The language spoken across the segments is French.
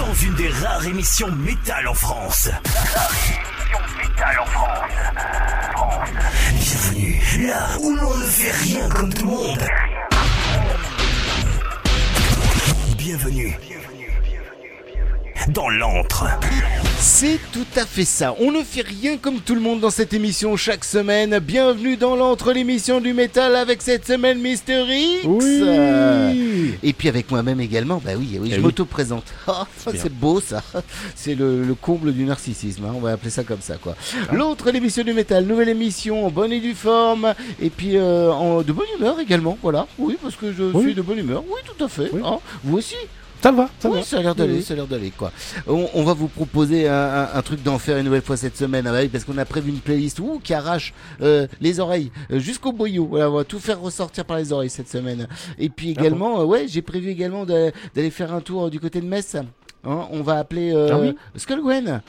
dans une des rares émissions métal en France. Bienvenue là où l'on ne fait rien comme tout le monde. Bienvenue dans l'antre. C'est tout à fait ça. On ne fait rien comme tout le monde dans cette émission chaque semaine. Bienvenue dans l'entre l'émission du métal avec cette semaine Mister X. Oui. Et puis avec moi-même également. Bah oui, oui, Eh je oui. m'auto-présente. Ah, C'est beau ça. C'est le, le comble du narcissisme. hein. On va appeler ça comme ça quoi. L'autre l'émission du métal, nouvelle émission en bonne et due forme. Et puis euh, en, de bonne humeur également. Voilà. Oui, parce que je Oui. suis de bonne humeur. Oui, tout à fait. Oui. hein. Vous aussi Ça va, ça oui, va. ça a l'air d'aller, Oui. ça a l'air d'aller quoi. On, on va vous proposer un, un- un truc d'enfer une nouvelle fois cette semaine, ah bah oui, parce qu'on a prévu une playlist ouh, qui arrache euh, les oreilles euh, jusqu'au boyau. Voilà, on va tout faire ressortir par les oreilles cette semaine. Et puis Ah également, euh, ouais, j'ai prévu également d'aller faire un tour du côté de Metz. Hein, on va appeler euh, Ah oui? Skullgwen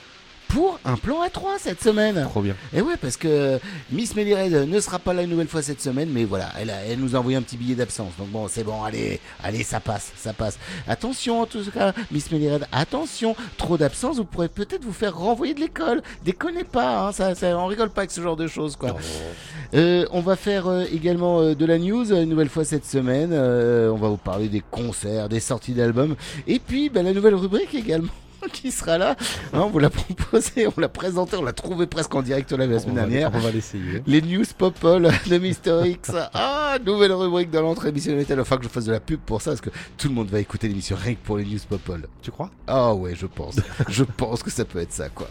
pour un plan à 3 cette semaine. Trop bien. Et ouais, parce que Miss Melly Red ne sera pas là une nouvelle fois cette semaine, mais voilà, elle, a- elle nous a envoyé un petit billet d'absence. Donc bon, c'est bon, allez, allez, ça passe, ça passe. Attention en tout cas, Miss Melly Red, attention, trop d'absence, vous pourrez peut-être vous faire renvoyer de l'école. Déconnez pas, hein, ça, ça, on rigole pas avec ce genre de choses, quoi. Euh, on va faire euh, également euh, de la news euh, une nouvelle fois cette semaine. Euh, on va vous parler des concerts, des sorties d'albums, et puis bah, la nouvelle rubrique également. Qui sera là Hein, On vous l'a proposé, on l'a présenté, on l'a trouvé presque en direct la semaine on va, dernière. on va l'essayer. Les news popol de Mister X. Ah, nouvelle rubrique dans l'entrée émission de métal. Enfin que je fasse de la pub pour ça parce que tout le monde va écouter l'émission rien que pour les news popol. Tu crois? Ah ouais, je pense. je pense que ça peut être ça quoi.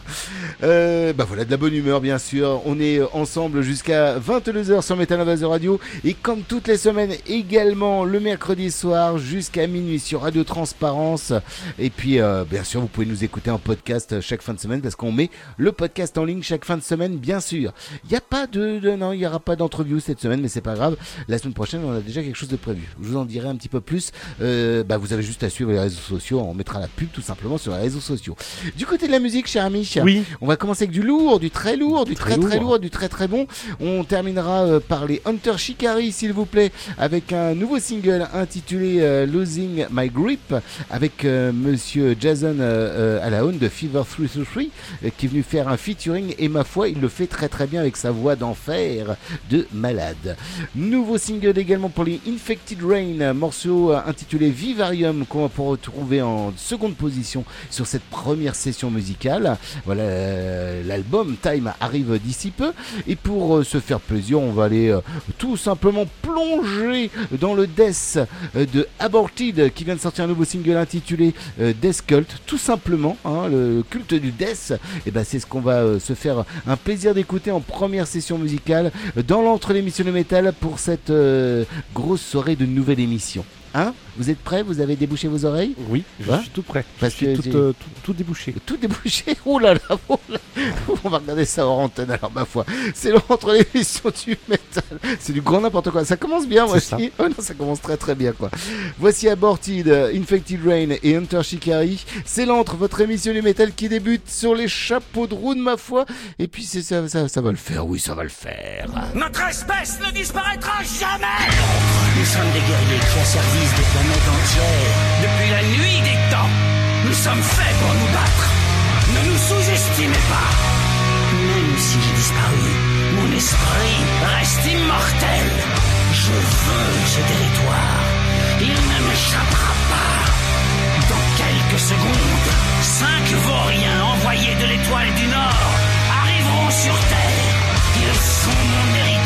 Euh, bah voilà, de la bonne humeur bien sûr. On est ensemble jusqu'à 22h sur Metal Invasion Radio et comme toutes les semaines également le mercredi soir jusqu'à minuit sur Radio Transparence. Et puis euh, bien sûr, vous pouvez nous écouter en podcast chaque fin de semaine parce qu'on met le podcast en ligne chaque fin de semaine bien sûr. Il n'y a pas de, de- non, il n'y aura pas d'entreview cette semaine mais c'est pas grave. La semaine prochaine, on a déjà quelque chose de prévu. Je vous en dirai un petit peu plus. Euh, bah, vous avez juste à suivre les réseaux sociaux. On mettra la pub tout simplement sur les réseaux sociaux. Du côté de la musique, cher ami, Oui. on va commencer avec du lourd, du très lourd, du très Très très, lourd. du très très bon. On terminera euh, par les Hunter Shikari, s'il vous plaît, avec un nouveau single intitulé euh, Losing My Grip, avec euh, Monsieur Jason euh, euh, Alaon de Fever 333, euh, qui est venu faire un featuring. Et ma foi, il le fait très très bien avec sa voix d'enfer de malade. Nouveau single également pour les Infected Rain, morceau euh, intitulé Vivarium qu'on va pouvoir retrouver en seconde position sur cette première session musicale. Voilà, l'album Time arrive d'ici peu. Et pour se faire plaisir, on va aller tout simplement plonger dans le death de Aborted qui vient de sortir un nouveau single intitulé Death Cult. Tout simplement, hein, le culte du death. Et ben c'est ce qu'on va euh, se faire un plaisir d'écouter en première session musicale euh, dans l'entre l'émission de métal pour cette euh, grosse soirée de nouvelle émission. Hein? Vous êtes prêts? Vous avez débouché vos oreilles? Oui, je Hein? suis tout prêt. Parce je suis que tout, euh, tout, tout débouché. tout débouché? Oh là là, oh là. On va regarder ça hors antenne alors ma foi. C'est l'entre l'émission du métal. C'est du grand n'importe quoi. Ça commence bien moi aussi. Oh non, ça commence très très bien quoi. Voici Aborted, Infected Rain et Hunter Shikari. C'est l'entre votre émission du métal qui débute sur les chapeaux de roue de ma foi. Et puis c'est ça, ça, ça va le faire. Oui, ça va le faire. Notre espèce ne disparaîtra jamais Nous sommes des guerriers qui asservissent des depuis la nuit des temps. Nous sommes faits pour nous battre. Ne nous sous-estimez pas. Même si j'ai disparu, mon esprit reste immortel. Je veux ce territoire. Il ne m'échappera pas. Dans quelques secondes, cinq vauriens envoyés de l'étoile du Nord arriveront sur Terre. Ils sont mon héritage,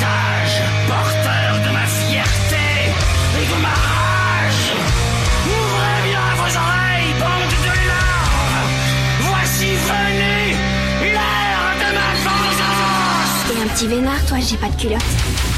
petit vénard, toi, j'ai pas de culotte.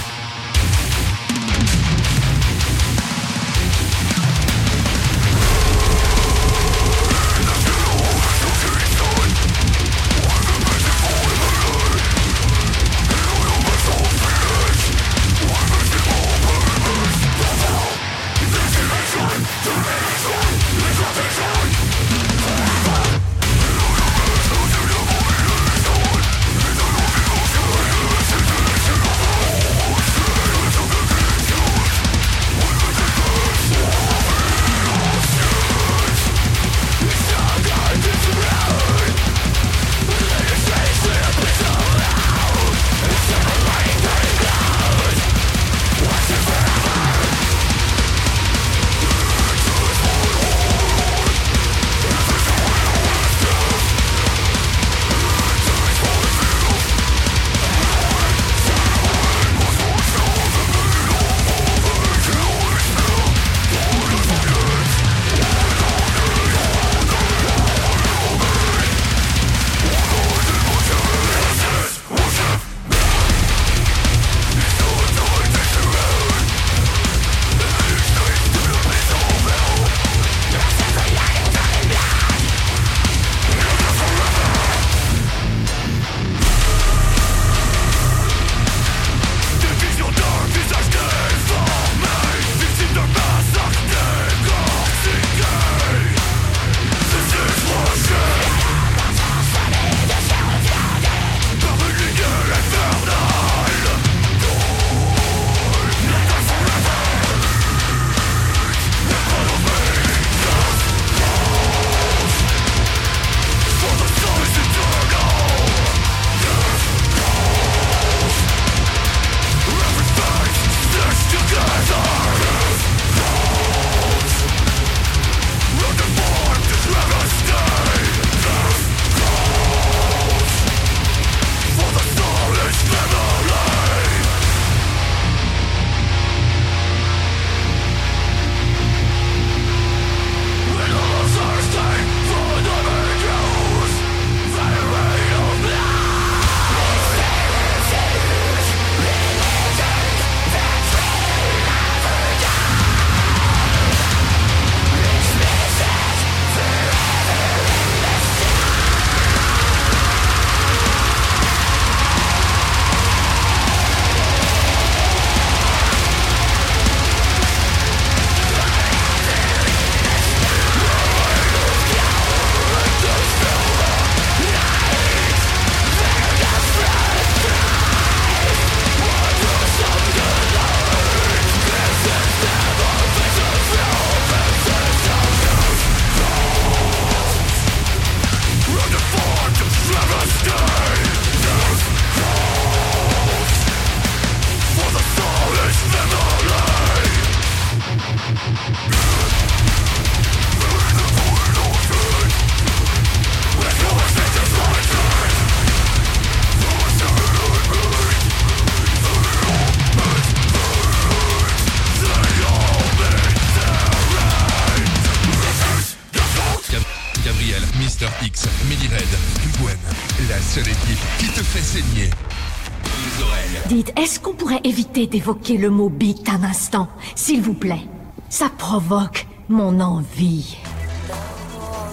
D'évoquer le mot beat un instant, s'il vous plaît Ça provoque mon envie.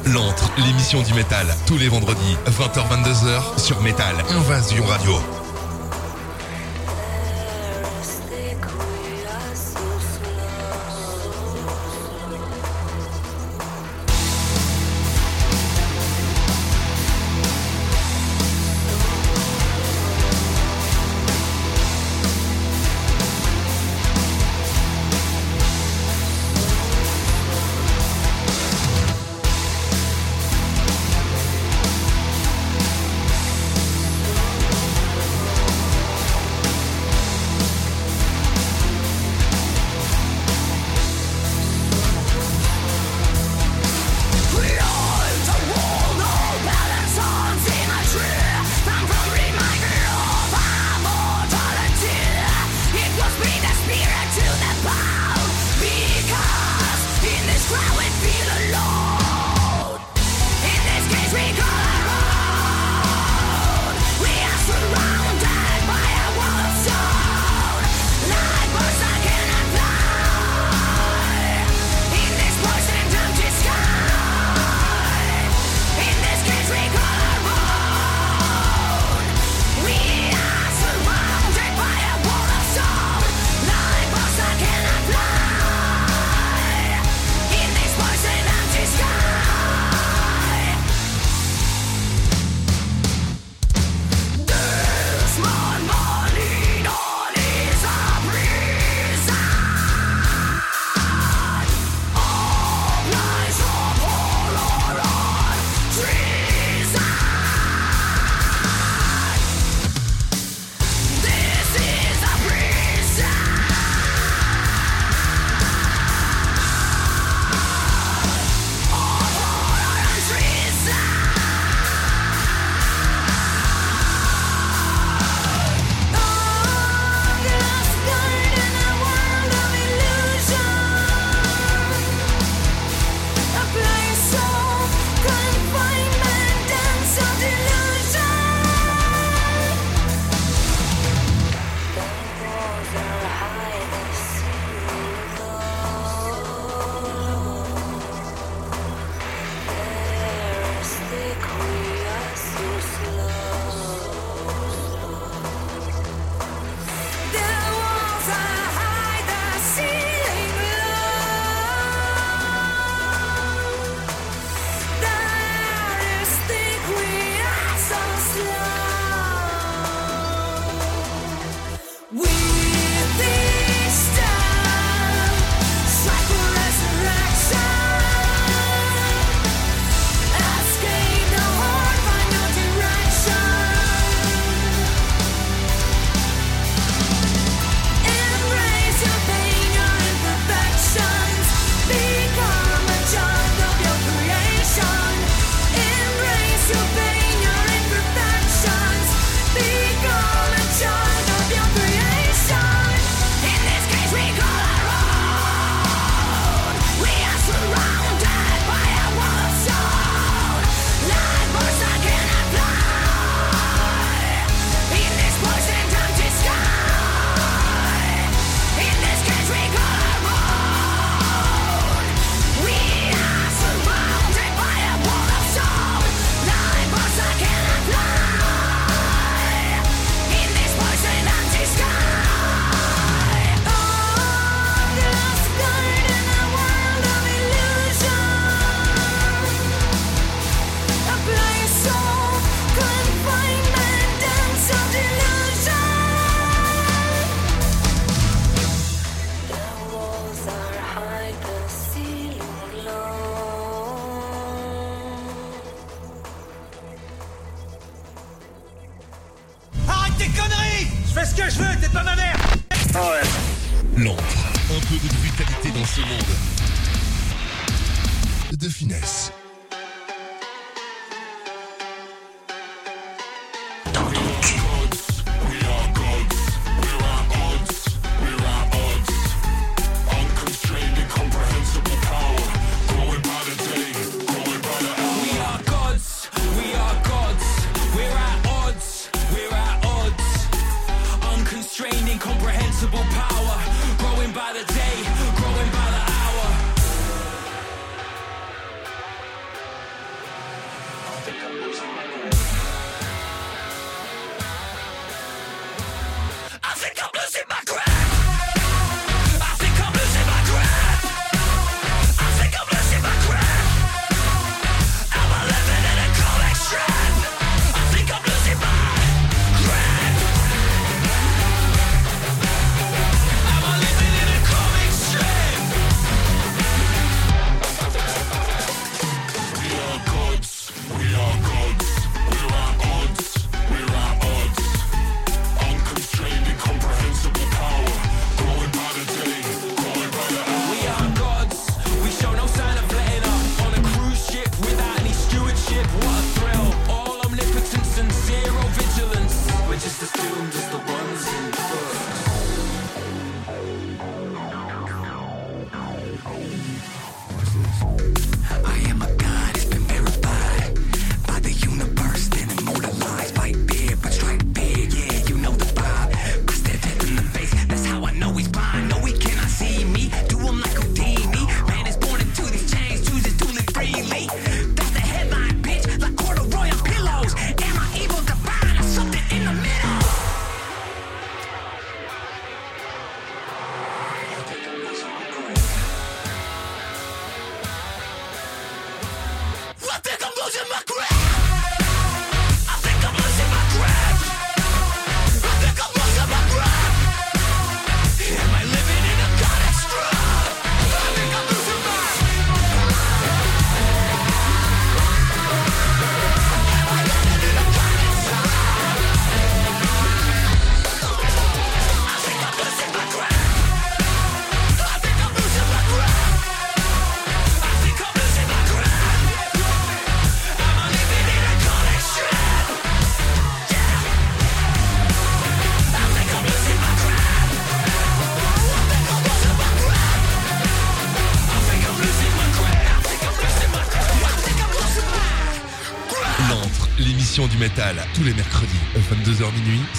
L'antre, l'émission du métal, tous les vendredis, 20h-22h sur Métal, Invasion Radio.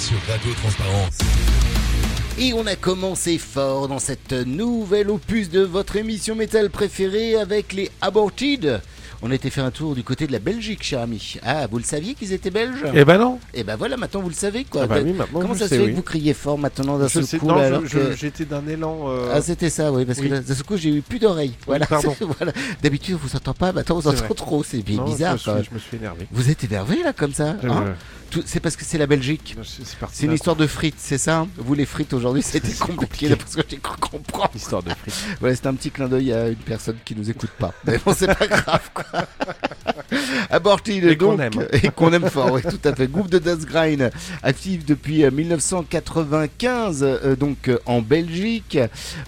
Sur Radio Transparence. Et on a commencé fort dans cette nouvelle opus de votre émission métal préférée avec les Aborted. On était fait un tour du côté de la Belgique, cher ami. Ah, vous le saviez qu'ils étaient belges Eh ben non. Et ben voilà, maintenant vous le savez quoi. Ah bah De- oui, maintenant, Comment ça se fait oui. que vous criez fort maintenant d'un seul sais- coup non, là, je- alors je- que- j'étais d'un élan. euh, Ah, c'était ça, oui, parce oui. que d'un seul coup, j'ai eu plus d'oreilles. Voilà. pardon. voilà. D'habitude, on vous entend pas, maintenant, on vous entend vrai. trop. C'est bizarre. Je me, suis, je me suis énervé. Vous êtes énervé là, comme ça Je- hein C'est parce que c'est la Belgique. C'est c'est. C'est une histoire de frites, c'est ça hein? Vous, les frites aujourd'hui, c'était compliqué là, parce que j'ai cru comprendre. Histoire de frites. Voilà, c'était un petit clin d'œil à une personne qui nous écoute pas. Mais bon, c'est pas grave, quoi. Aborted, Et qu'on donc, aime. Et qu'on aime fort, oui, tout à fait. Groupe de Death Grind, actif depuis euh, 1995, euh, donc euh, en Belgique.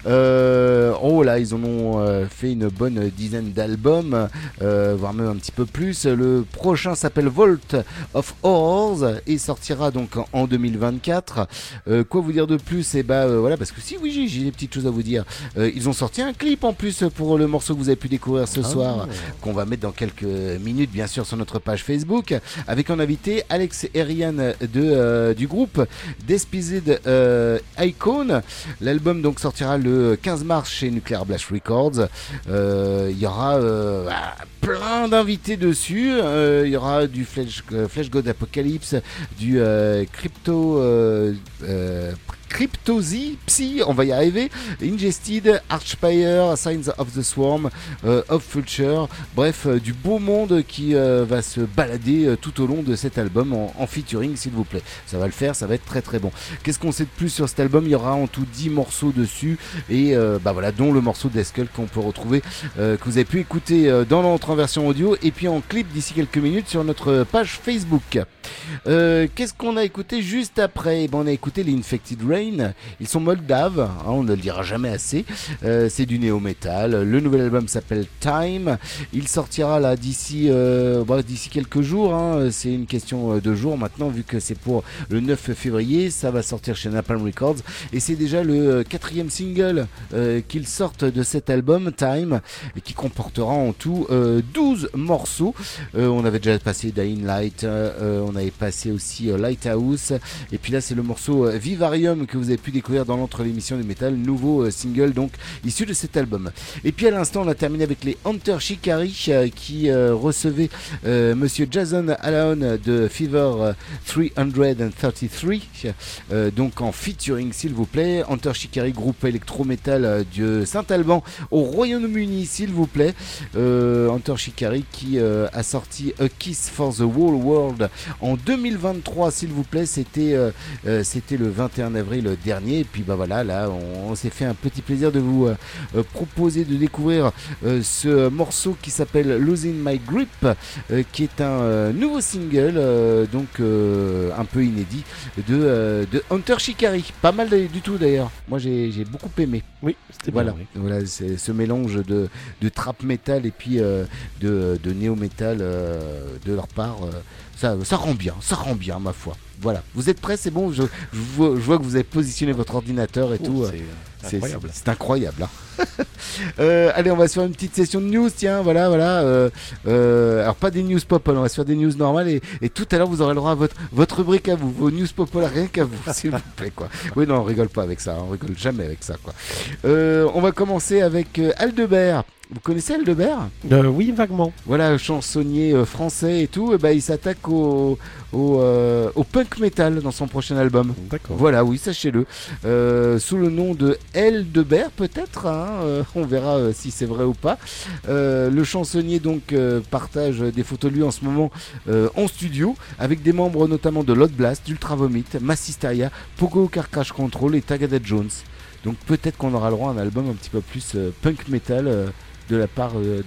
Euh, oh là, ils en ont euh, fait une bonne dizaine d'albums, euh, voire même un petit peu plus. Le prochain s'appelle Vault of Horrors et sortira donc en- en 2024. Euh, quoi vous dire de plus? Et bah euh, voilà, parce que si oui, j'ai- des petites choses à vous dire. Euh, ils ont sorti un clip en plus pour le morceau que vous avez pu découvrir ce soir, qu'on va mettre dans quelques minutes, bien sûr, sur notre page Facebook, avec en invité Alex et de, du groupe Despised Icon. L'album donc sortira le 15 mars chez Nuclear Blast Records. Il y aura euh, ah, plein d'invités dessus. Il y aura du Flesh God Apocalypse, du euh, Crypto. Cryptozy, Psy, on va y arriver, Ingested, Archspire, Signs of the Swarm, euh, of Future, bref, euh, du beau monde qui euh, va se balader tout au long de cet album en, featuring, s'il vous plaît. Ça va le faire, ça va être très très bon. Qu'est-ce qu'on sait de plus sur cet album? Il y aura en tout 10 morceaux dessus, et bah voilà, dont le morceau d'Eskull qu'on peut retrouver, que vous avez pu écouter dans l'entre en version audio, et puis en clip d'ici quelques minutes sur notre page Facebook. Qu'est-ce qu'on a écouté juste après? Eh ben, On a écouté les Infected Ils sont moldaves, hein, on ne le dira jamais assez. Euh, c'est du néo-metal. Le nouvel album s'appelle Time. Il sortira là d'ici euh, bah, d'ici quelques jours. hein. C'est une question euh, de jours maintenant, vu que c'est pour le 9 février. Ça va sortir chez Napalm Records. Et c'est déjà le quatrième single qu'ils sortent de cet album Time, qui comportera en tout euh, 12 morceaux. On avait déjà passé Dying Light, on avait passé aussi Lighthouse, et puis là c'est le morceau Vivarium que vous avez pu découvrir dans l'entre l'émission du métal, nouveau euh, single donc issu de cet album. Et puis à l'instant, on a terminé avec les Hunter Shikari euh, qui euh, recevaient Monsieur Jason Alaon de Fever euh, 333, euh, donc en featuring s'il vous plaît. Hunter Shikari, groupe électro-metal de Saint-Alban au Royaume-Uni s'il vous plaît. Hunter Shikari qui a sorti A Kiss for the Whole World en 2023 s'il vous plaît. C'était c'était le 21 avril dernier. Et puis bah voilà, là on, on s'est fait un petit plaisir de vous euh, proposer de découvrir euh, ce morceau qui s'appelle Losing My Grip, euh, qui est un nouveau single, donc un peu inédit, de, de Hunter Shikari. Pas mal du tout d'ailleurs. Moi j'ai beaucoup aimé. Oui, c'était Voilà, bien, oui. voilà c'est ce mélange de, de trap metal et puis de, de néo metal de leur part. ça, ça rend bien, ça rend bien ma foi. Voilà, vous êtes prêts, c'est bon. Je, je vois, je vois que vous avez positionné votre ordinateur et Oh, tout. euh, c'est incroyable. C'est incroyable. hein. Euh, allez, on va se faire une petite session de news. Tiens, voilà, voilà. euh, euh, alors pas des news pop, on va se faire des news normales et, et tout à l'heure vous aurez le droit à votre votre rubrique à vous, vos news pop rien qu'à vous, s'il vous plaît quoi. Oui, non, on rigole pas avec ça, hein, on rigole jamais avec ça quoi. Euh, on va commencer avec Aldebert. Vous connaissez Aldebert? Euh, oui, vaguement. Voilà, chansonnier euh, français et tout. Et ben, il s'attaque au, au, euh, au punk metal dans son prochain album. D'accord. Voilà, oui, sachez-le. Euh, sous le nom de L. Debert, peut-être. hein, euh, on verra euh, si c'est vrai ou pas. Le chansonnier donc partage des photos de lui en ce moment en studio avec des membres notamment de Lot Blast, d'Ultra Vomit, Massisteria, Pogo Car Crash Control et Tagada Jones. Donc peut-être qu'on aura le droit à un album un petit peu plus punk metal de la part de.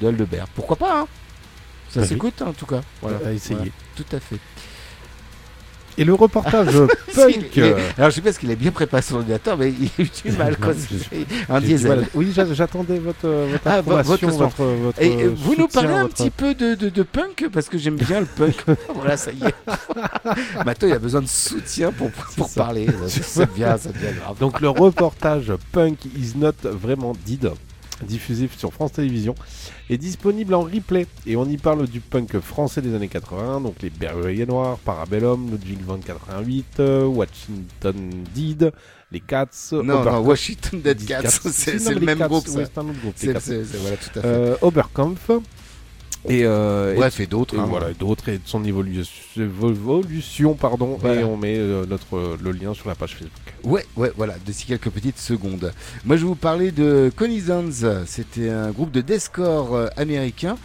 Pourquoi pas hein? Ça Bah oui. s'écoute hein, en tout cas. Voilà. À essayer. Voilà, tout à fait. Et le reportage punk. est- Alors je sais pas ce qu'il a bien préparé son ordinateur, mais il a eu du mal. quoi. Un diesel. Oui, j'a- j'attendais votre, euh, votre Ah, votre- votre, votre, Et euh, vous nous parlez un petit peu de, de, de punk parce que j'aime bien le punk. voilà, ça y est. Mato, il a besoin de soutien pour, pour ça. parler. Ça devient grave. Donc le reportage Punk is not vraiment dead, diffusé sur France Télévisions, est disponible en replay et on y parle du punk français des années 80, donc les Berruriers Noirs, Parabellum, Ludwig van 88, euh, Washington Deed, les Cats, non, Washington Dead Cats, c'est le même groupe. C'est un autre groupe. c'est- voilà, tout à fait. Euh, Oberkampf. Et, euh, Bref, et d'autres. hein. voilà, d'autres et de son évolution, évolution pardon, Voilà. et on met euh, notre, le lien sur la page Facebook. Ouais, ouais, voilà, d'ici quelques petites secondes. Moi, je vais vous parler de Conisons. C'était un groupe de deathcore euh, américain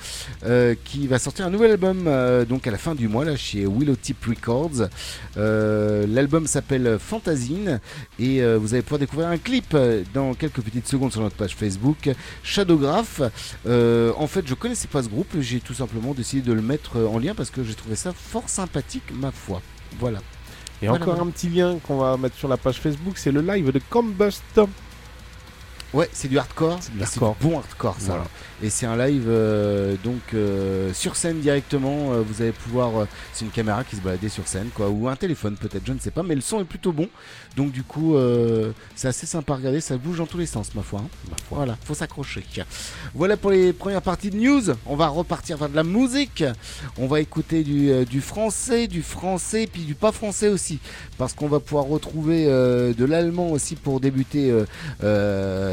euh, qui va sortir un nouvel album euh, donc à la fin du mois là chez Willow Tip Records. Euh, L'album s'appelle Fantasine et euh, vous allez pouvoir découvrir un clip euh, dans quelques petites secondes sur notre page Facebook. Shadowgraph. Euh, en fait, je connaissais pas ce groupe. J'ai tout simplement décidé de le mettre euh, en lien parce que j'ai trouvé ça fort sympathique, ma foi. Voilà. Et Voilà, encore voilà. un petit lien qu'on va mettre sur la page Facebook, c'est le live de Combust. Ouais, c'est du hardcore. C'est du bon hardcore, ça. Voilà. Et c'est un live euh, donc euh, sur scène directement. euh, vous allez pouvoir. c'est une caméra qui se baladait sur scène, quoi, ou un téléphone peut-être, je ne sais pas. Mais le son est plutôt bon. Donc du coup, c'est assez sympa à regarder. Ça bouge dans tous les sens, ma foi. hein. Voilà, faut s'accrocher. Voilà pour les premières parties de news. On va repartir vers de la musique. On va écouter du, du français, du français, puis du pas français aussi, parce qu'on va pouvoir retrouver de l'allemand aussi pour débuter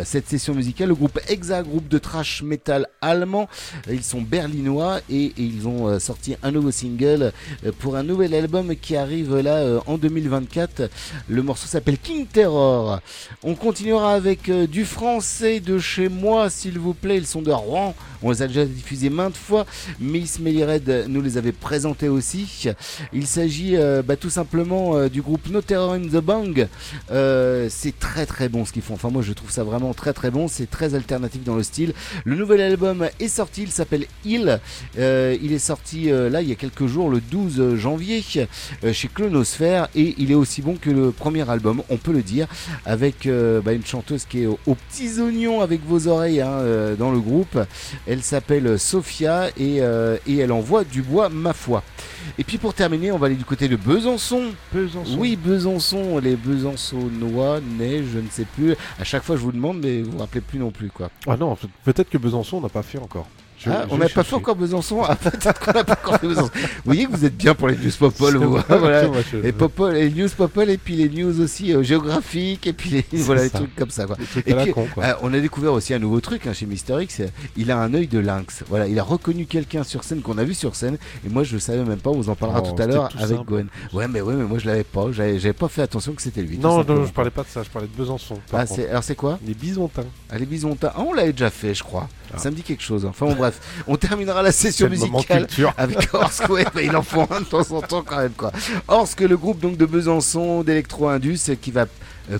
cette session musicale. Le groupe Exa, groupe de trash metal allemand, ils sont berlinois et, ils ont euh, sorti un nouveau single euh, pour un nouvel album qui arrive là euh, en 2024. Le morceau s'appelle King Terror. On continuera avec du français de chez moi, s'il vous plaît. Ils sont de Rouen. On les a déjà diffusés maintes fois. Miss Melly Red nous les avait présentés aussi. Il s'agit bah, tout simplement du groupe No Terror in the Bang. C'est très très bon ce qu'ils font. Enfin, moi je trouve ça vraiment très très bon. C'est très alternatif dans le style. Le nouvel album est sorti. Il s'appelle Hill. Euh, il est sorti euh, là il y a quelques jours, le 12 janvier, euh, chez Clonosphère. Et il est aussi bon que le premier album, on peut le dire, avec bah, une chanteuse qui est aux, aux petits oignons avec vos oreilles hein, dans le groupe. Elle s'appelle Sophia et, et elle envoie du bois, ma foi. Et puis pour terminer, on va aller du côté de Besançon. Besançon. Oui, Besançon, les Besançonnois, neige, je ne sais plus. À chaque fois, je vous demande, mais vous vous rappelez plus non plus, quoi. Ah non, peut- peut-être que Besançon on n'a pas fait encore. Je- Ah, je on n'a pas fait encore Besançon. Ah, peut-être qu'on n'a pas encore fait Besançon. Vous voyez que vous êtes bien pour les news Popol. Vous. vrai, voilà. Et Popol, les news Popol et puis les news aussi euh, géographiques et puis les, voilà, les trucs comme ça. Quoi. Et puis, con, quoi. euh, on a découvert aussi un nouveau truc hein, chez Mister X. euh, Il a un œil de lynx. Voilà, il a reconnu quelqu'un sur scène qu'on a vu sur scène. Et moi, je le savais même pas. On vous en parlera Oh, tout à l'heure avec simple. Gwen. Ouais, mais ouais, mais moi je l'avais pas. J'avais pas fait attention que c'était lui. Non, non, je parlais pas de ça, je parlais de Besançon. Ah, alors c'est quoi? Les bisontins. Ah, les bisontins. Ah, on l'avait déjà fait, je crois. Ah. Ça me dit quelque chose. Enfin bon, bref. On terminera la session musicale avec Orsk. Ouais, bah, il en faut un de temps en temps quand même, quoi. Orsk, le groupe donc de Besançon d'électro-indus qui va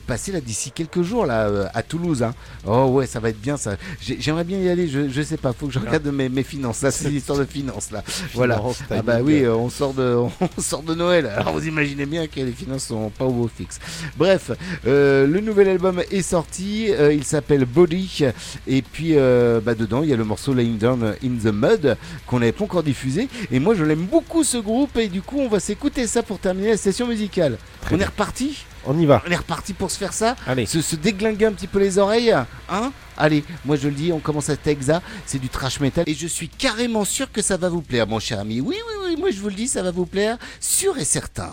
passer là d'ici quelques jours là euh, à Toulouse. hein. Oh ouais, ça va être bien ça. J'ai- J'aimerais bien y aller. Je, je sais pas. Faut que je regarde mes, mes finances. Là, c'est l'histoire de finances là. Voilà. Ah bah oui, euh, on sort de, on sort de Noël. Alors vous imaginez bien que les finances sont pas au beau fixe. Bref, euh, le nouvel album est sorti. euh, il s'appelle Body. Et puis euh, bah, dedans, il y a le morceau Laying Down in the Mud qu'on n'avait pas encore diffusé. Et moi, je l'aime beaucoup ce groupe. Et du coup, on va s'écouter ça pour terminer la session musicale. Très on bien. est reparti? On y va. On est reparti pour se faire ça. Allez. Se, se déglinguer un petit peu les oreilles, hein Allez, moi je le dis, on commence à Texa, c'est du trash metal et je suis carrément sûr que ça va vous plaire, mon cher ami. Oui, oui, oui, moi je vous le dis, ça va vous plaire, sûr et certain.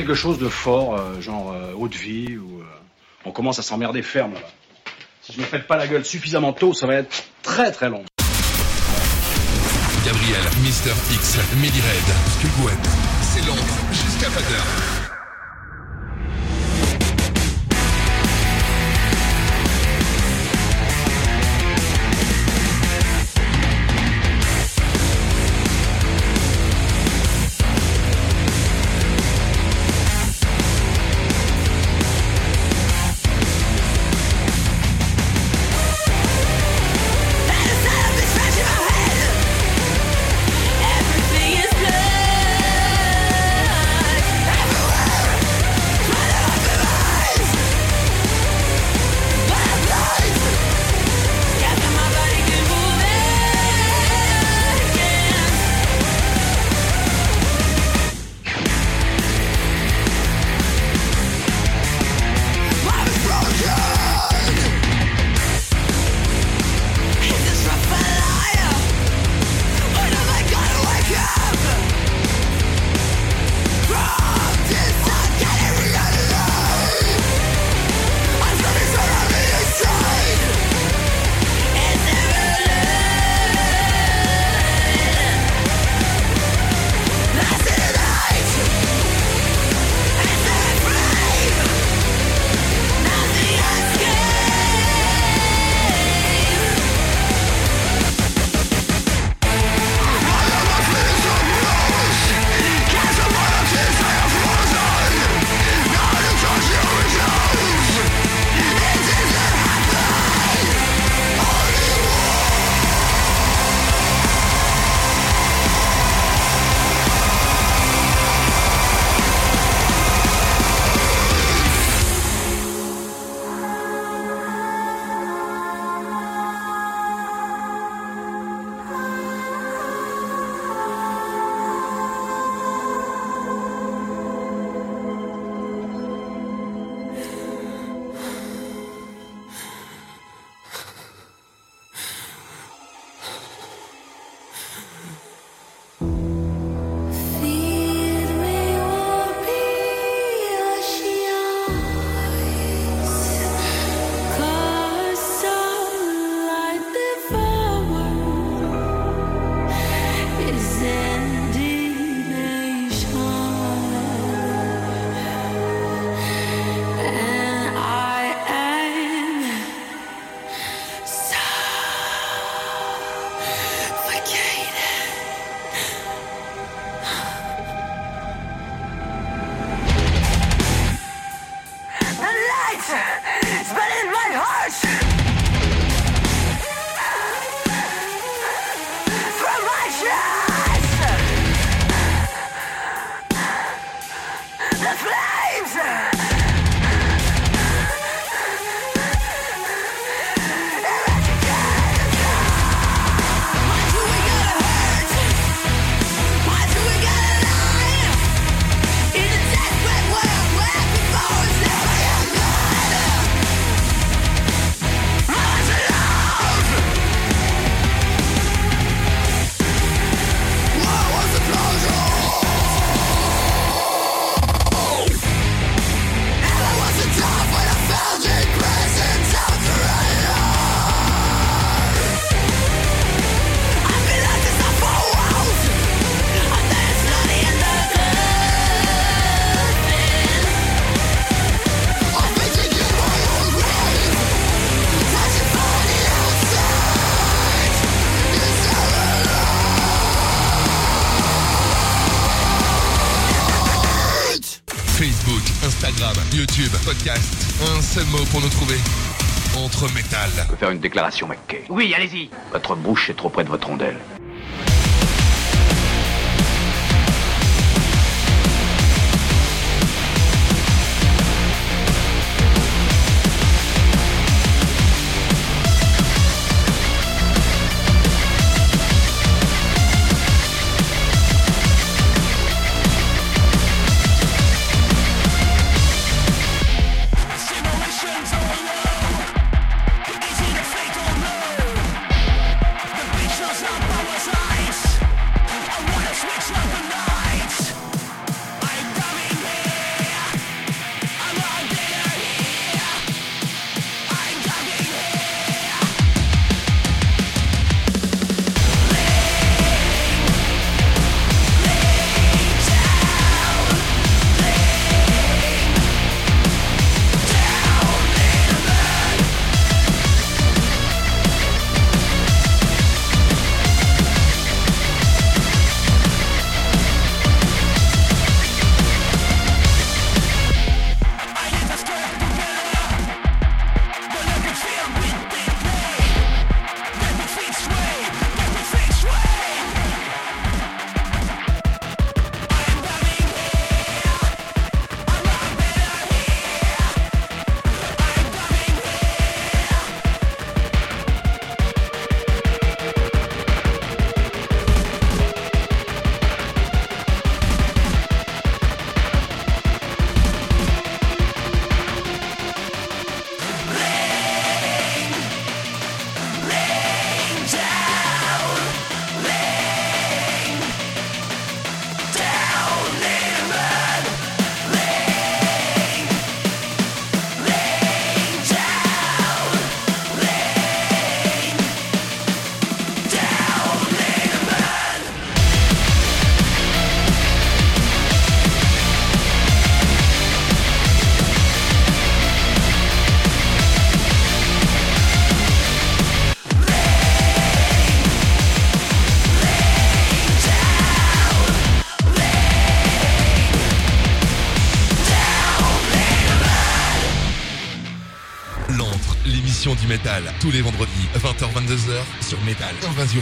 quelque chose de fort, euh, genre euh, haute vie, ou euh, on commence à s'emmerder ferme. Là. Si je ne fais pas la gueule suffisamment tôt, ça va être très très long. Gabriel, Mister X, Midi Red, c'est long jusqu'à 20h. Faire une déclaration, McKay. Oui, allez-y. Votre bouche est trop près de votre rondelle. Tous les vendredis, 20h-22h, sur Métal Invasion.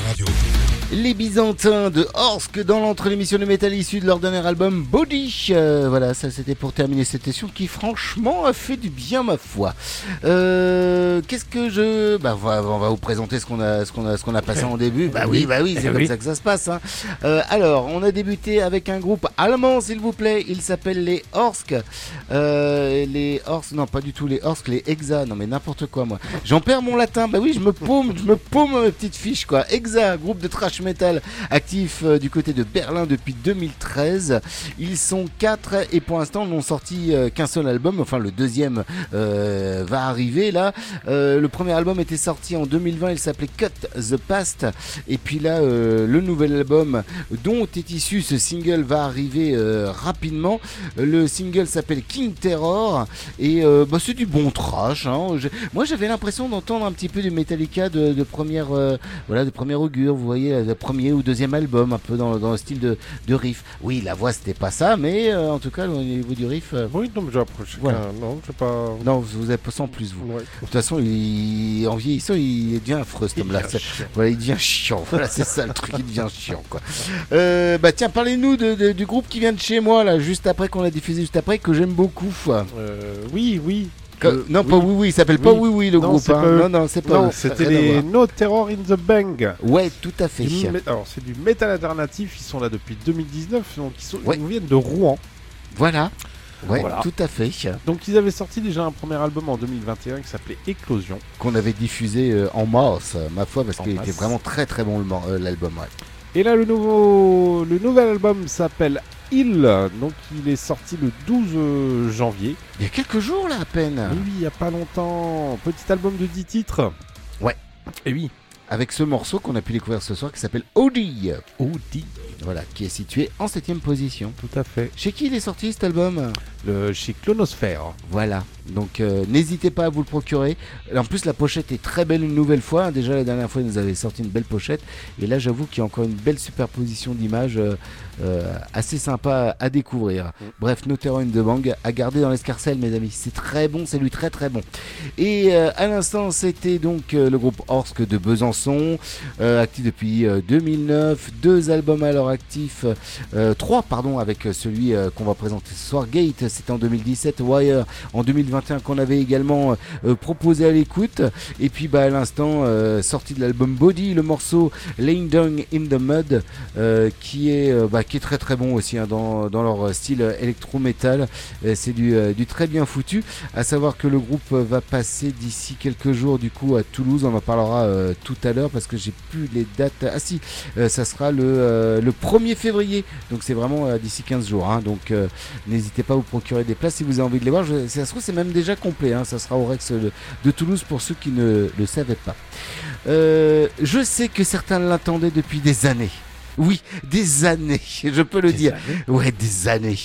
Les Byzantins de Orsk dans l'entre l'émission de métal issue de leur dernier album Body. Euh, voilà, ça c'était pour terminer cette session qui franchement a fait du bien ma foi. Euh, Qu'est-ce que je... Bah on va, on va vous présenter ce qu'on a, ce qu'on a, ce qu'on a passé en début. Bah oui, bah oui, c'est Eh comme oui. ça que ça se passe. hein. Euh, alors, on a débuté avec un groupe allemand, s'il vous plaît. Il s'appelle les Orsk. Euh, les Orsk, non pas du tout les Orsk, les Exa. Non mais n'importe quoi moi. J'en perds mon latin. Bah oui, je me paume, je me paume mes petites fiches quoi. Exa, groupe de trash metal actif euh, du côté de Berlin depuis 2013. Ils sont quatre et pour l'instant n'ont sorti euh, qu'un seul album. Enfin le deuxième euh, va arriver là. Le premier album était sorti en 2020. Il s'appelait Cut the Past. Et puis là, le nouvel album dont est issu ce single va arriver rapidement. Le single s'appelle King Terror et bah, c'est du bon trash. hein. Moi, j'avais l'impression d'entendre un petit peu du Metallica de, de première, voilà, de première augure. Vous voyez, le premier ou deuxième album, un peu dans, dans le style de, de riff. Oui, la voix c'était pas ça, mais euh, en tout cas, au niveau du riff, euh, Oui, non, mais j'ai approché. Voilà. Non, je sais pas. non, vous êtes sans plus vous. Ouais. De toute façon, il, en vieillissant, il devient affreux cet homme-là. Voilà, il devient chiant. Voilà, c'est ça le truc, il devient chiant, quoi. Euh, bah tiens, parlez-nous de- de- du groupe qui vient de chez moi, là, juste après qu'on l'a diffusé, juste après, que j'aime beaucoup. Euh, oui, oui. Euh, non, pas oui. oui, oui, il s'appelle pas Oui. oui, oui, le Non, groupe. hein. pas. Non, non, c'est pas c'était les. No Terror in the Bang. Ouais, tout à fait. Du Alors, c'est du métal alternatif. Ils sont là depuis 2019. Donc, ils, sont... Ouais. ils viennent de Rouen. Voilà. Ouais, Voilà. tout à fait. Donc, ils avaient sorti déjà un premier album en 2021 qui s'appelait Éclosion. Qu'on avait diffusé euh, en mars, euh, ma foi, parce qu'il était vraiment très très bon l'album. ouais. Et là, le, nouveau... le nouvel album s'appelle Il. Donc, il est sorti le 12 euh, janvier. Il y a quelques jours là à peine. Oui, oui, il n'y a pas longtemps. Petit album de 10 titres. Ouais. Et oui. Avec ce morceau qu'on a pu découvrir ce soir qui s'appelle Audi. Audi. Voilà, qui est situé en septième position. Tout à fait. Chez qui il est sorti cet album Le, chez Clonosphère. Voilà, donc euh, n'hésitez pas à vous le procurer. En plus, la pochette est très belle une nouvelle fois. Déjà, la dernière fois, ils nous avaient sorti une belle pochette. Et là, j'avoue qu'il y a encore une belle superposition d'images euh, euh, assez sympa à découvrir. Bref, Notero de Bang à garder dans l'escarcelle, mes amis. C'est très bon, c'est lui très très bon. Et à l'instant, c'était donc le groupe Orsk de Besançon, actif depuis euh, 2009. Deux albums à leur actif, euh, trois, pardon, avec euh, celui euh, qu'on va présenter ce soir. Gate, c'était en 2017. Wire en 2021 qu'on avait également euh, proposé à l'écoute. Et puis bah, à l'instant, euh, sorti de l'album Body, le morceau Laying Down in the Mud, euh, qui, est, euh, bah, qui est très très bon aussi hein, dans, dans leur style électro-metal. Euh, C'est du, euh, très bien foutu. À savoir que le groupe euh, va passer d'ici quelques jours du coup à Toulouse. On en parlera euh, tout à l'heure parce que j'ai plus les dates. Ah si, euh, ça sera le, euh, le 1er février. Donc c'est vraiment euh, d'ici 15 jours. hein. Donc euh, n'hésitez pas à vous procurer des places si vous avez envie de les voir. Je, ça se trouve, c'est même déjà complet. hein. Ça sera au Rex de, de Toulouse pour ceux qui ne le savaient pas. Euh, je sais que certains l'attendaient depuis des années. Oui, des années, je peux le dire. Ouais, des années.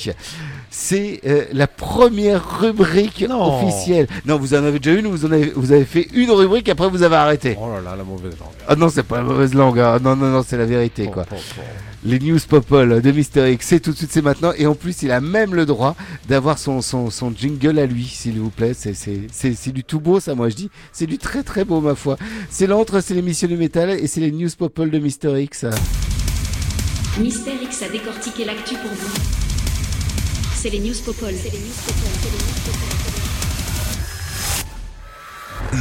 C'est euh, la première rubrique Non. officielle. Non, vous en avez déjà une, vous en avez, vous avez fait une rubrique, après vous avez arrêté. Oh là là, la mauvaise langue. Ah non, c'est pas la mauvaise langue. hein. Non, non, non, c'est la vérité, Bon, quoi. bon, bon. Les news popol de Mister X, c'est tout de suite, c'est maintenant. Et en plus, il a même le droit d'avoir son, son, son jingle à lui, s'il vous plaît. C'est, c'est, c'est, c'est du tout beau, ça, moi je dis. C'est du très très beau, ma foi. C'est l'entre, c'est l'émission du métal et c'est les news popol de Mister X. Mister X a décortiqué l'actu pour vous. C'est les news Popol. C'est les news Popol.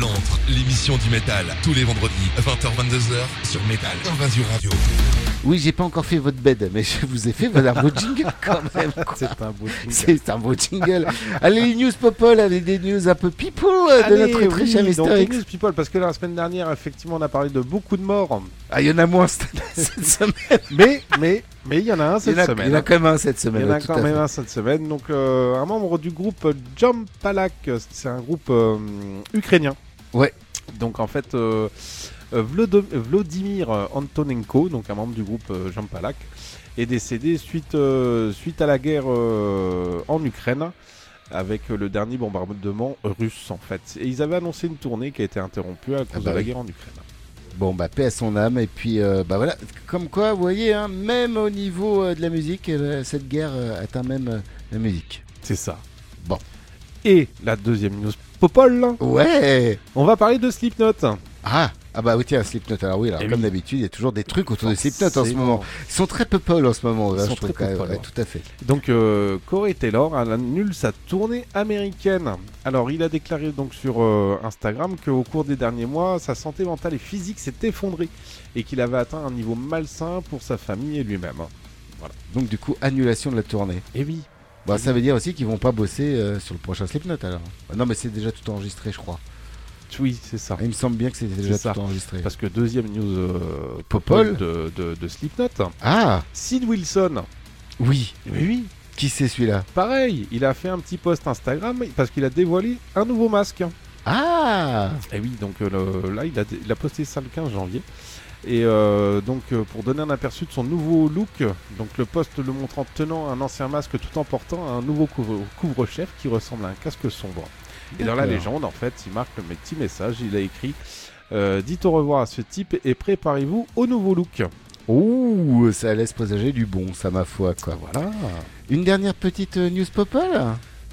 L'antre, l'émission du métal, tous les vendredis, 20h-22h, sur Métal Invasion Radio. Oui, j'ai pas encore fait votre bed, mais je vous ai fait un beau jingle quand même. C'est un beau jingle. C'est un beau jingle. Allez, les news popol, avec des news un peu people de Allez, notre très oui, cher news people, parce que la semaine dernière, effectivement, on a parlé de beaucoup de morts. Ah, il y en a moins cette semaine. Mais, mais, mais il y en a un Il cette a, semaine. il y en a quand même un cette Il semaine. y en a quand même un cette semaine. Donc, euh, un membre du groupe Jump Palak, c'est un groupe euh, ukrainien. Ouais. Donc, en fait, euh, euh, Vladimir Antonenko, donc un membre du groupe Jump Palak, est décédé suite, suite à la guerre en Ukraine avec le dernier bombardement russe en fait. Et ils avaient annoncé une tournée qui a été interrompue à cause Ah bah de la oui. guerre en Ukraine. Bon, bah, paix à son âme. Et puis, euh, bah voilà. Comme quoi, vous voyez, hein, même au niveau euh, de la musique, euh, cette guerre atteint même la musique. C'est ça. Bon. Et la deuxième news popole, Ouais on va parler de Slipknot. Ah ah bah oui tiens Slipknot alors oui alors Eh comme oui. d'habitude il y a toujours des trucs autour de Slipknot en ce moment ils sont très people en ce moment Ils là, sont je trouve très quand même. people, Ouais, ouais. tout à fait Donc euh, Corey Taylor annule sa tournée américaine. Alors il a déclaré donc sur euh, Instagram qu'au cours des derniers mois, sa santé mentale et physique s'est effondrée et qu'il avait atteint un niveau malsain pour sa famille et lui-même. donc du coup annulation de la tournée Et oui. bah ça veut dire aussi qu'ils vont pas bosser euh, sur le prochain Slipknot alors Ah non mais c'est déjà tout enregistré je crois Oui, c'est ça. il me semble bien que c'était déjà ça. tout enregistré Parce que deuxième news euh, Popol. de, de, de Slipknot, ah Sid Wilson. oui Oui, oui. qui c'est celui-là Pareil, il a fait un petit post Instagram parce qu'il a dévoilé un nouveau masque. ah Et oui, donc euh, là, il a, il a posté ça le 15 janvier. Et euh, donc, euh, pour donner un aperçu de son nouveau look, donc le poste le montrant tenant un ancien masque tout en portant un nouveau couvre- couvre-chef qui ressemble à un casque sombre. Et dans la légende, en fait, il marque le petit message. Il a écrit euh, Dites au revoir à ce type et préparez-vous au nouveau look. Ouh, ça laisse présager du bon, ça ma foi quoi. Voilà. Une dernière petite news popole?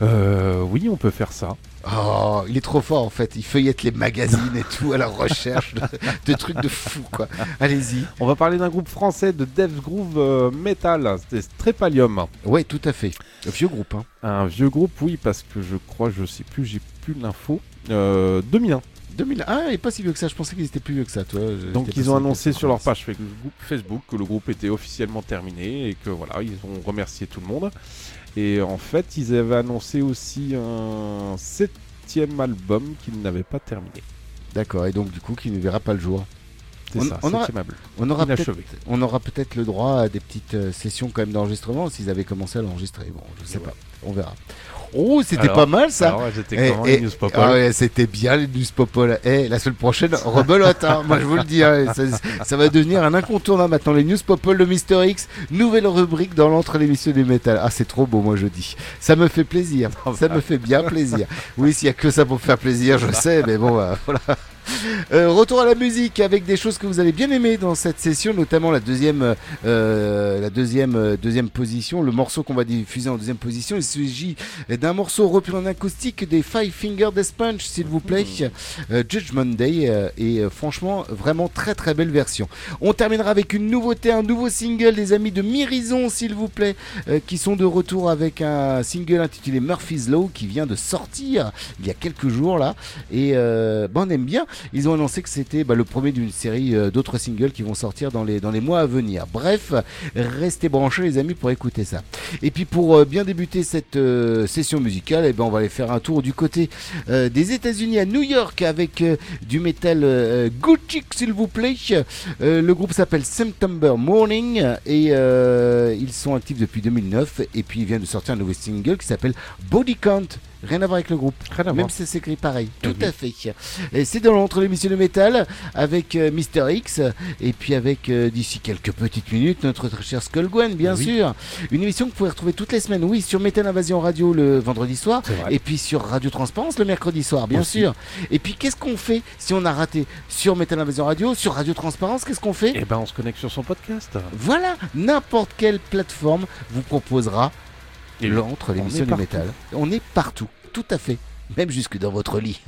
Euh, oui, on peut faire ça. Oh, il est trop fort en fait. Il feuillette les magazines et tout à la recherche de, de trucs de fou quoi. Allez-y. On va parler d'un groupe français de Death Groove euh, Metal, c'était Strepalium. Ouais, tout à fait. Vieux groupe hein. Un vieux groupe, oui, parce que je crois, je sais plus, j'ai plus l'info. Euh, 2001. 2000. Ah, il est pas si vieux que ça. Je pensais qu'ils étaient plus vieux que ça, toi. Donc ils ont annoncé sur leur page Facebook que le groupe était officiellement terminé et que voilà, ils ont remercié tout le monde. Et en fait, ils avaient annoncé aussi un septième album qu'ils n'avaient pas terminé. D'accord. Et donc du coup, qui ne verra pas le jour. C'est On- ça, on aura-. On peut-être, Inachevé. on aura peut-être le droit à des petites euh, sessions quand même d'enregistrement s'ils avaient commencé à l'enregistrer. Bon, je sais Ouais. pas. On verra. Oh, c'était pas mal ça. C'était Eh, comment eh, les news pop ah ouais, c'était bien les news popol. Eh, la semaine prochaine, rebelote, hein. moi je vous le dis, hein, ça, ça va devenir un incontournable maintenant. Les news popol de Mister X, nouvelle rubrique dans l'entre l'émission du métal. Ah, c'est trop beau, moi je dis. Ça me fait plaisir, ça me fait bien plaisir. Oui, s'il y a que ça pour faire plaisir, je sais, mais bon, euh, voilà. Euh, retour à la musique avec des choses que vous allez bien aimer dans cette session, notamment la deuxième, euh, la deuxième, euh, deuxième position, le morceau qu'on va diffuser en deuxième position. Il s'agit d'un morceau repris en acoustique des Five Finger Death Punch, s'il vous plaît, euh, Judgment Day, euh, et franchement, vraiment très très belle version. On terminera avec une nouveauté, un nouveau single des amis de Mirison, s'il vous plaît, qui sont de retour avec un single intitulé Murphy's Law qui vient de sortir il y a quelques jours là, et bah, on aime bien. Ils ont annoncé que c'était bah, le premier d'une série euh, d'autres singles qui vont sortir dans les, dans les mois à venir. Bref, restez branchés les amis pour écouter ça. Et puis pour euh, bien débuter cette euh, session musicale, eh ben, on va aller faire un tour du côté des États-Unis à New York avec du métal chic s'il vous plaît. Le groupe s'appelle September Morning et ils sont actifs depuis 2009 et puis il vient de sortir un nouveau single qui s'appelle Body Count. Rien à voir avec le groupe, Rien à même si ça s'écrit pareil. Eh Tout oui. à fait. Et c'est dans l'entre l'émission de métal avec euh, Mister X et puis avec euh, d'ici quelques petites minutes notre très cher Skull Gwen, bien Oui. sûr. Une émission que vous pouvez retrouver toutes les semaines, oui, sur Metal Invasion Radio le vendredi soir C'est et puis sur Radio Transparence le mercredi soir, bien Aussi. sûr. Et puis qu'est-ce qu'on fait si on a raté sur Metal Invasion Radio, sur Radio Transparence, qu'est-ce qu'on fait? Et ben on se connecte sur son podcast. Voilà, n'importe quelle plateforme vous proposera Et l'entre on l'émission du métal. On est partout, tout à fait. Même jusque dans votre lit.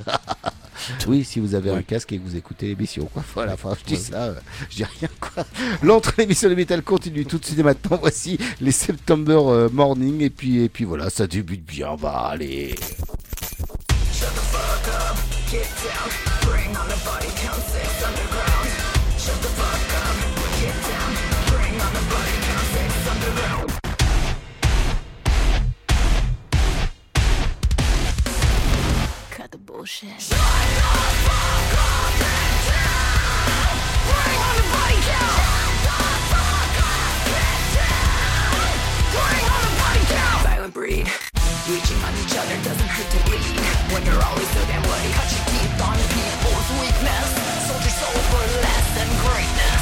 oui, si vous avez un casque et que vous écoutez l'émission, quoi. Voilà, enfin, je dis ça, euh, je dis rien, quoi. L'entre l'émission du métal continue tout de suite et maintenant. Voici les September euh, Morning. Et puis, et puis voilà, ça débute bien. Va, allez. Cut the bullshit. Silent breed. Reaching on each other doesn't hurt to bleed. When you're always so damn bloody, cut your teeth on people's weakness. Sold soul for less than greatness.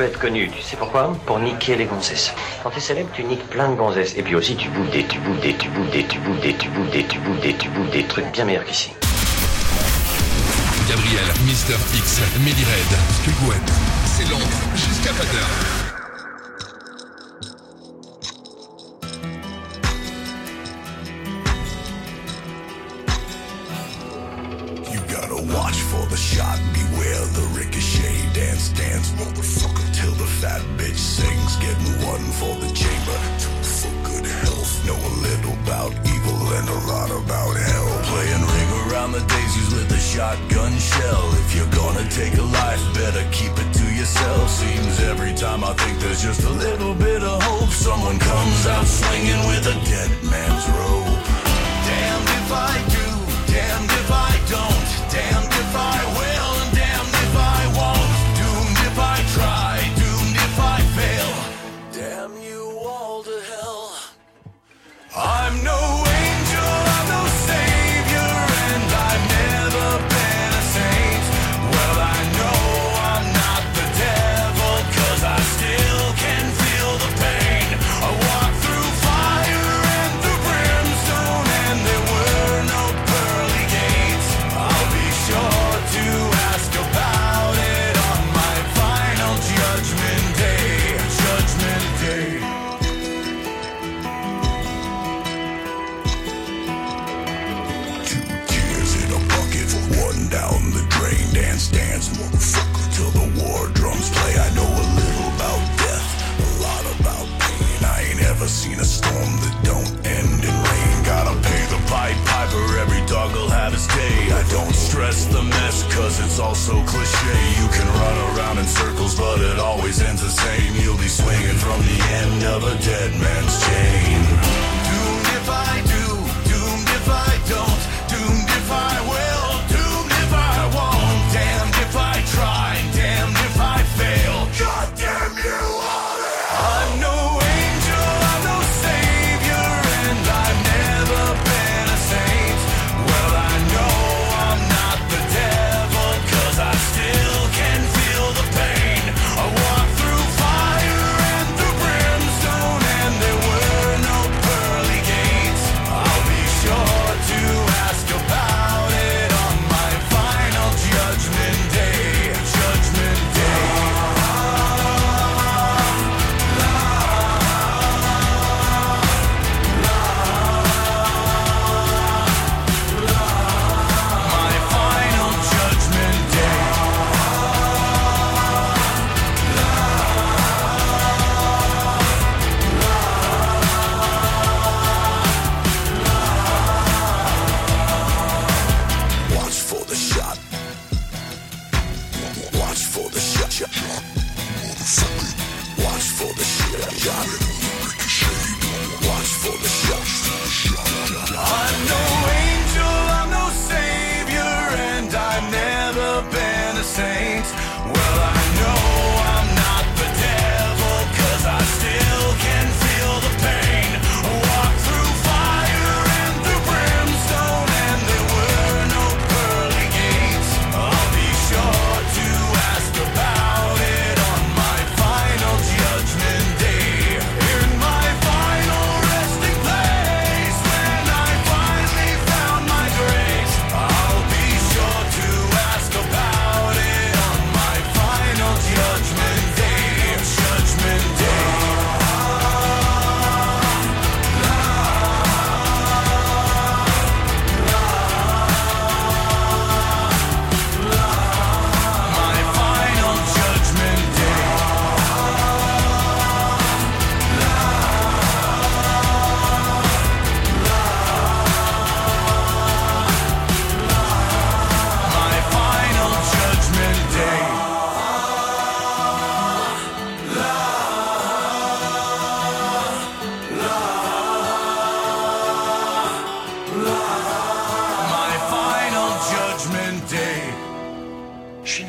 veux être connu, tu sais pourquoi? Pour niquer les gonzesses. Quand t'es célèbre, tu niques plein de gonzesses. Et puis aussi, tu bouffes des, tu bouffes des, tu bouffes des, tu bouffes des, tu bouffes des, tu bouffes des, tu bouffes des trucs bien meilleurs qu'ici. Gabriel, Mister X, Melly Red, Huguette, c'est Londres, jusqu'à 20h.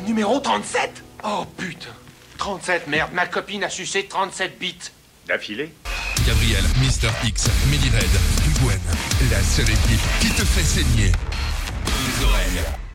numéro 37 Oh putain 37, merde, ma copine a sucé 37 bits. D'affilée Gabriel, Mister X, Millie Red, Gwen, la seule équipe qui te fait saigner. Les oreilles.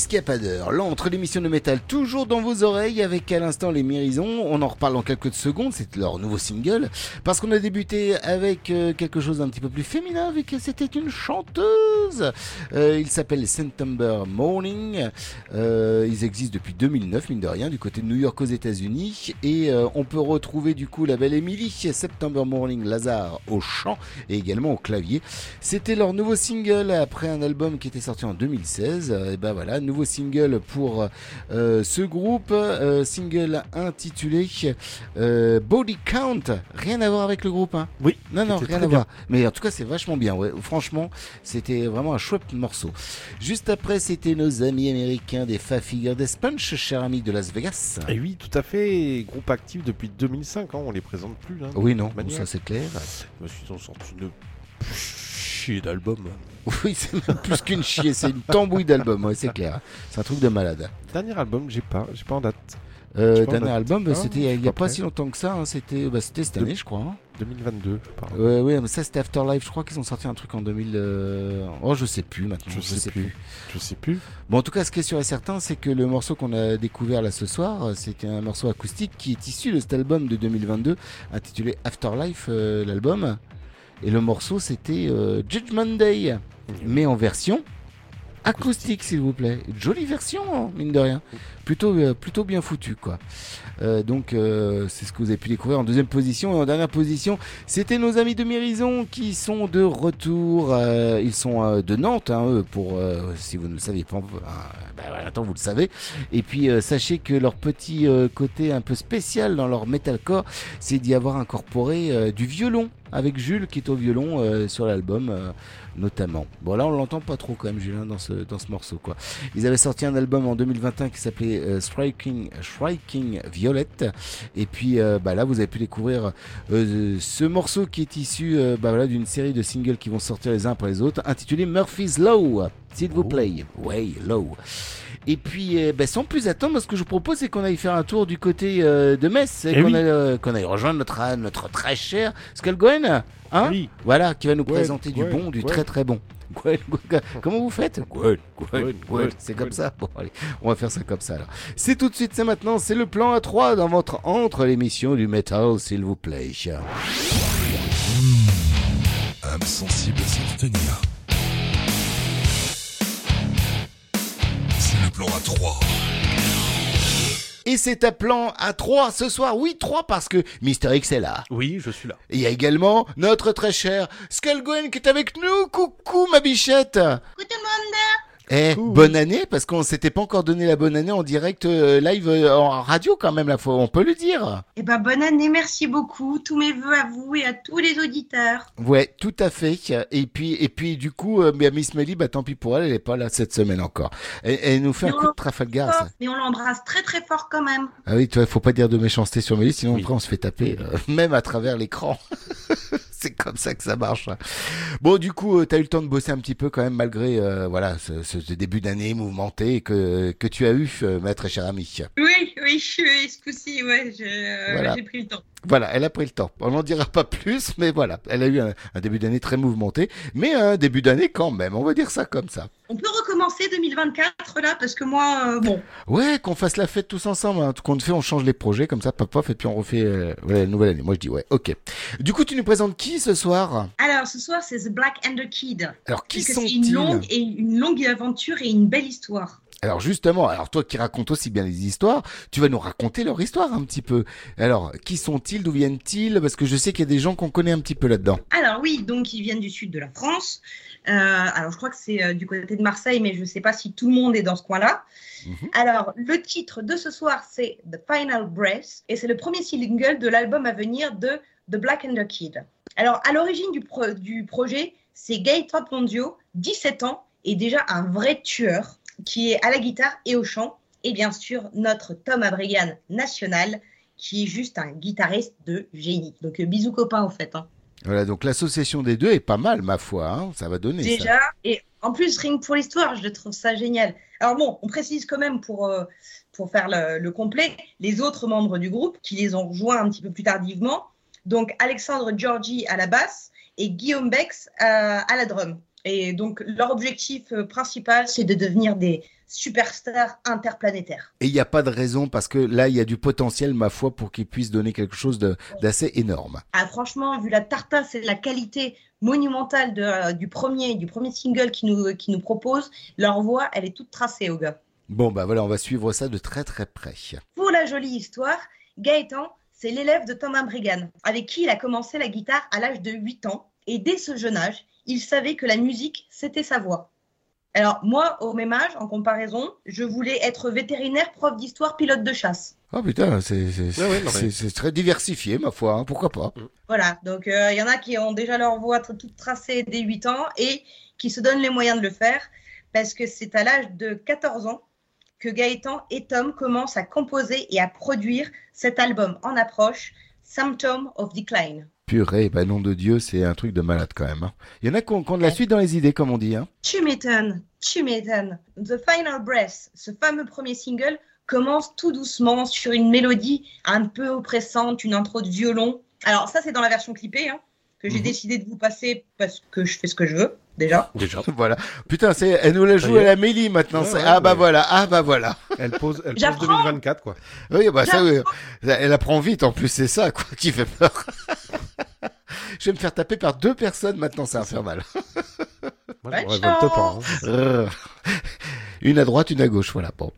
Jusqu'à pas l'entre l'émission de métal toujours dans vos oreilles avec à l'instant les Mérisons. On en reparle en quelques secondes, c'est leur nouveau single. Parce qu'on a débuté avec euh, quelque chose d'un petit peu plus féminin, avec c'était une chanteuse. Euh, il s'appelle September Morning. Euh, ils existent depuis 2009, mine de rien, du côté de New York aux États-Unis. Et on peut retrouver du coup la belle Emily, September Morning, Lazare au chant et également au clavier. C'était leur nouveau single après un album qui était sorti en 2016. Et ben voilà, nouveau single pour euh, ce groupe, euh, single intitulé euh, Body Count. Rien à voir avec le groupe, hein Oui. Non, non, rien à bien. voir. Mais en tout cas, c'est vachement bien. Ouais. Franchement, c'était vraiment un chouette morceau. Juste après, c'était nos amis américains des Finger Death Punch, cher ami de Las Vegas. Et oui, tout à fait. Groupe actif depuis 2005, hein, on les présente plus. Hein, Oui, non, ça c'est clair. Je me suis ils ont sorti une chier d'album. Oui, c'est même plus qu'une chier, c'est une tambouille d'album, ouais, c'est clair. C'est un truc de malade. Dernier album, j'ai pas, j'ai pas en date. Euh, dernier date. album, Ah, c'était il y a- pas prêt. si longtemps que ça, hein, c'était bah, cette année, je crois. hein. 2022, je parle. Ouais, ouais, mais ça c'était Afterlife, je crois qu'ils ont sorti un truc en 2000. euh, Oh, je sais plus maintenant, Je sais plus. Je sais plus. Bon, en tout cas, ce qui est sûr et certain, c'est que le morceau qu'on a découvert là ce soir, c'était un morceau acoustique qui est issu de cet album de 2022, intitulé Afterlife, euh, l'album. Et le morceau, c'était euh, Judgment Day, mais en version acoustique, s'il vous plaît. Jolie version, hein, mine de rien. Plutôt, euh, bien foutu, quoi. Euh, donc, euh, c'est ce que vous avez pu découvrir en deuxième position. Et en dernière position, c'était nos amis de Mérison qui sont de retour. Ils sont de Nantes, hein, eux, pour, si vous ne le saviez pas, ben maintenant vous le savez. Et puis, sachez que leur petit côté un peu spécial dans leur metalcore, c'est d'y avoir incorporé du violon avec Jules qui est au violon sur l'album notamment. Bon là on l'entend pas trop quand même Julien dans ce, dans ce morceau quoi. Ils avaient sorti un album en 2021 qui s'appelait euh, Striking, Striking Violet et puis euh, bah là vous avez pu découvrir euh, ce morceau qui est issu bah voilà, d'une série de singles qui vont sortir les uns après les autres intitulé Murphy's Law s'il vous plaît. Ouais, Low. Et puis, euh, bah, sans plus attendre, ce que je vous propose, c'est qu'on aille faire un tour du côté euh, de Metz, et Eh qu'on oui. aille, euh, qu'on aille rejoindre notre, notre très cher Skullgwen, hein Voilà, qui va nous Gwen, présenter du bon, du Gwen. très très bon. Gwen, Gwen, Comment vous faites Gwen, Gwen, Gwen, Gwen. Gwen, C'est comme ça Bon, allez, on va faire ça comme ça alors. C'est tout de suite, c'est maintenant, c'est le plan A3 dans votre entre l'émission du métal, s'il vous plaît. âme sensible à s'abstenir. Plan à 3. Et c'est un plan A3 ce soir, oui 3 parce que Mister X est là. Oui, je suis là. Et il y a également notre très cher Skullgwen qui est avec nous. Coucou ma bichette. Eh, bonne année, parce qu'on s'était pas encore donné la bonne année en direct euh, live euh, en radio quand même, la fois, on peut le dire. Eh ben, bonne année, merci beaucoup. Tous mes voeux à vous et à tous les auditeurs. Ouais, tout à fait. Et puis, et puis du coup, euh, Miss Melly, bah tant pis pour elle, elle est pas là cette semaine encore. Elle, elle nous fait un coup de Trafalgar. ça. Mais on l'embrasse très très fort quand même. Ah oui, tu vois, faut pas dire de méchanceté sur Melly, sinon après on se fait taper, euh, même à travers l'écran. C'est comme ça que ça marche. Bon, du coup, tu as eu le temps de bosser un petit peu quand même, malgré euh, voilà ce, début d'année mouvementé que, que tu as eu, euh, ma très chère amie. Oui, oui, je suis ce coup-ci, ouais, euh, Voilà. j'ai pris le temps. Voilà, elle a pris le temps. On n'en dira pas plus, mais voilà, elle a eu un, un début d'année très mouvementé, mais un début d'année quand même, on va dire ça comme ça. On peut recommencer 2024 là, parce que moi, euh, bon, Ouais, qu'on fasse la fête tous ensemble. Hein. Tout qu'on fait, on change les projets comme ça, paf, et puis on refait euh, voilà, la nouvelle année. Moi, je dis ouais, ok. Du coup, tu nous présentes qui ce soir? Alors, ce soir, c'est The Black and the Kid. Alors, qui que c'est sont-ils? une longue, et une longue aventure et une belle histoire. Alors justement, alors toi qui racontes aussi bien les histoires, tu vas nous raconter leur histoire un petit peu. Alors, qui sont-ils D'où viennent-ils? Parce que je sais qu'il y a des gens qu'on connaît un petit peu là-dedans. Alors oui, donc ils viennent du sud de la France. Euh, alors je crois que c'est euh, du côté de Marseille, mais je ne sais pas si tout le monde est dans ce coin-là. Alors le titre de ce soir, c'est The Final Breath, et c'est le premier single de l'album à venir de The Black and the Kid. Alors à l'origine du, pro- du projet, c'est Gaëtan Pondio, 17 ans, et déjà un vrai tueur, qui est à la guitare et au chant, et bien sûr notre Tom Abrigan national, qui est juste un guitariste de génie. Donc euh, bisous copains au fait. hein. Voilà, donc l'association des deux est pas mal, ma foi. hein. Ça va donner ça. Déjà, et en plus, rien que pour l'histoire, je trouve ça génial. Alors bon, on précise quand même pour, euh, pour faire le, le complet, les autres membres du groupe qui les ont rejoints un petit peu plus tardivement. Donc Alexandre Giorgi à la basse et Guillaume Bex euh, à la drum. Et donc, leur objectif euh, principal, c'est de devenir des superstars interplanétaires. Et il n'y a pas de raison parce que là, il y a du potentiel, ma foi, pour qu'ils puissent donner quelque chose d'assez énorme. Ah, franchement, vu la tartasse et la qualité monumentale de, euh, du, premier, du premier single qu'ils nous, proposent, leur voix, elle est toute tracée, aux gars. Bon, bah voilà, on va suivre ça de très très près. Pour la jolie histoire, Gaëtan, c'est l'élève de Thomas Brighan, avec qui il a commencé la guitare à l'âge de 8 ans. Et dès ce jeune âge, il savait que la musique, c'était sa voix. Alors, moi, au même âge, en comparaison, je voulais être vétérinaire, prof d'histoire, pilote de chasse. Oh putain, c'est Ouais, ouais, mais- très diversifié, ma foi, hein, pourquoi pas. Voilà, donc euh, il y en a qui ont déjà leur voix toute tracée dès 8 ans et qui se donnent les moyens de le faire parce que c'est à l'âge de 14 ans que Gaëtan et Tom commencent à composer et à produire cet album en approche, Symptom of Decline. Purée, bah nom de Dieu, c'est un truc de malade quand même. hein. Il y en a qui ont, qui ont de la suite dans les idées, comme on dit. Hein. Tu m'étonnes, tu m'étonnes. The Final Breath, ce fameux premier single, commence tout doucement sur une mélodie un peu oppressante, une intro de violon. Alors ça, c'est dans la version clippée, hein, que j'ai Mhm. décidé de vous passer parce que je fais ce que je veux, déjà. Déjà. voilà. Putain, c'est, elle nous la joue à la Mélie maintenant. Ouais, c'est- ouais, ah bah ouais. voilà, ah bah voilà. Elle pose, elle pose J'apprends. 2024, quoi. Oui, bah ça, oui. Elle apprend vite en plus, c'est ça quoi qui fait peur. Je vais me faire taper par deux personnes maintenant, ça va faire mal. Hein. Une à droite, une à gauche, voilà. Bon.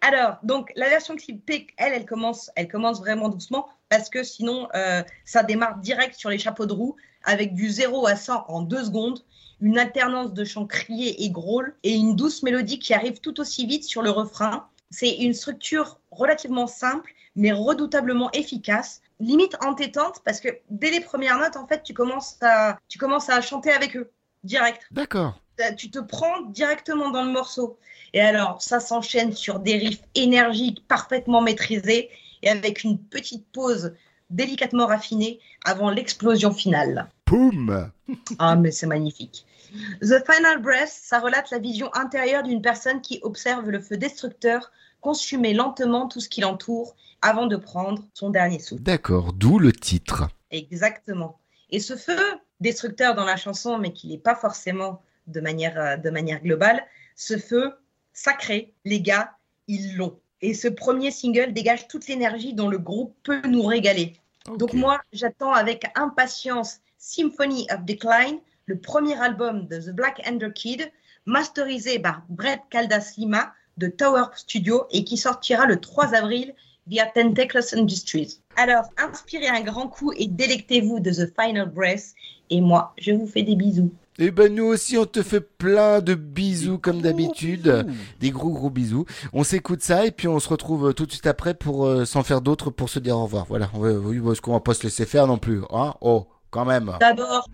Alors, donc la version clippée, elle, elle commence, elle commence vraiment doucement parce que sinon, euh, ça démarre direct sur les chapeaux de roue avec du 0 à 100 en deux secondes, une alternance de chants criés et grôles et une douce mélodie qui arrive tout aussi vite sur le refrain. C'est une structure relativement simple mais redoutablement efficace, limite entêtante parce que dès les premières notes, en fait, tu commences à, tu commences à chanter avec eux direct D'accord. euh, tu te prends directement dans le morceau. Et alors, ça s'enchaîne sur des riffs énergiques, parfaitement maîtrisés, et avec une petite pause délicatement raffinée avant l'explosion finale. Poum Ah, mais c'est magnifique. The Final Breath, ça relate la vision intérieure d'une personne qui observe le feu destructeur consumer lentement tout ce qui l'entoure avant de prendre son dernier souffle. D'accord, d'où le titre. Exactement. Et ce feu destructeur dans la chanson, mais qui n'est pas forcément de manière, euh, de manière globale, ce feu sacré, les gars, ils l'ont. Et ce premier single dégage toute l'énergie dont le groupe peut nous régaler. Donc moi, j'attends avec impatience Symphony of Decline, le premier album de The Black Ender Kid, masterisé par Brett Caldas Lima de Tower Studio et qui sortira le 3 avril via Tentacles Industries. Alors, inspirez un grand coup et délectez-vous de The Final Breath. Et moi, je vous fais des bisous. Et ben nous aussi on te fait plein de bisous comme d'habitude, des gros gros bisous. On s'écoute ça et puis on se retrouve euh, tout de suite après pour euh, sans faire d'autres pour se dire au revoir. Voilà, on va- oui parce qu'on va pas se laisser faire non plus, hein Oh, quand même. D'abord,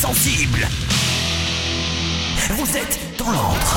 sensibles. Vous êtes dans l'antre.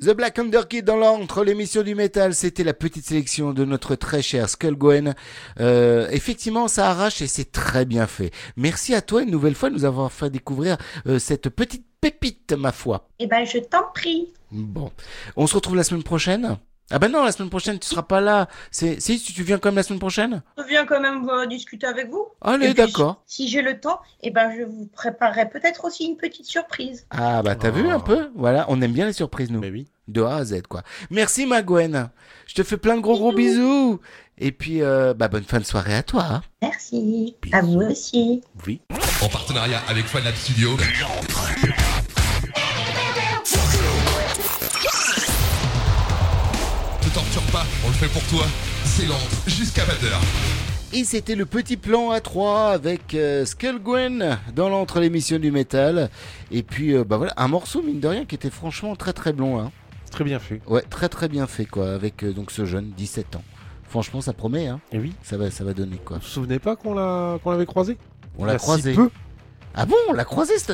The Black Underkid dans l'antre, l'émission du métal, c'était la petite sélection de notre très cher Skull Gwen. Euh, effectivement, ça arrache et c'est très bien fait. Merci à toi une nouvelle fois de nous avoir fait découvrir euh, cette petite pépite, ma foi. Eh ben, je t'en prie. Bon, on se retrouve la semaine prochaine? Ah ben non, la semaine prochaine tu seras pas là. C'est si tu viens comme la semaine prochaine? Je viens quand même euh, discuter avec vous. Allez, d'accord. Si, j'ai le temps, eh ben, je vous préparerai peut-être aussi une petite surprise. Ah bah t'as vu un peu? Voilà, on aime bien les surprises nous. De A à Z quoi. Merci ma Gwen. Je te fais plein de gros gros bisous. Et puis euh, bah bonne fin de soirée à toi. hein. Merci. À vous aussi. Oui. En partenariat avec Fanlab Studio. Pour toi. C'est l'antre jusqu'à 20h. Et c'était le petit plan à 3 avec euh, Skull Gwen dans l'entre l'émission du métal. Et puis euh, bah voilà, un morceau mine de rien qui était franchement très très blond. Hein. Très bien fait. Ouais, très très bien fait quoi, avec euh, donc ce jeune, 17 ans. Franchement, ça promet. Hein. Et oui. Ça va, ça va donner quoi. Vous vous souvenez pas qu'on l'a qu'on l'avait croisé? On l'a si croisé. peu. Ah bon, on l'a croisé ce,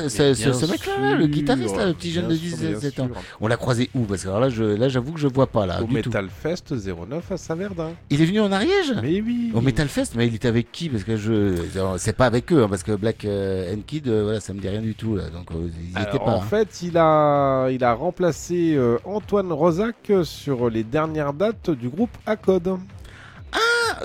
mec-là, là, le guitariste, là, le petit jeune de bien sûr, 17 bien ans. On l'a croisé où? Parce que alors là, je, là, j'avoue que je vois pas là. Au du tout. Metal Fest 09 à Saverdin. Il est venu en Ariège? Mais oui. Au Metal Fest, mais il était avec qui? Parce que je, c'est pas avec eux, hein, parce que Black euh, and Kid, euh, voilà, ça me dit rien du tout là. Donc euh, ils y Alors, étaient pas. en hein. fait, il a, il a remplacé euh, Antoine Rosac sur les dernières dates du groupe Acode.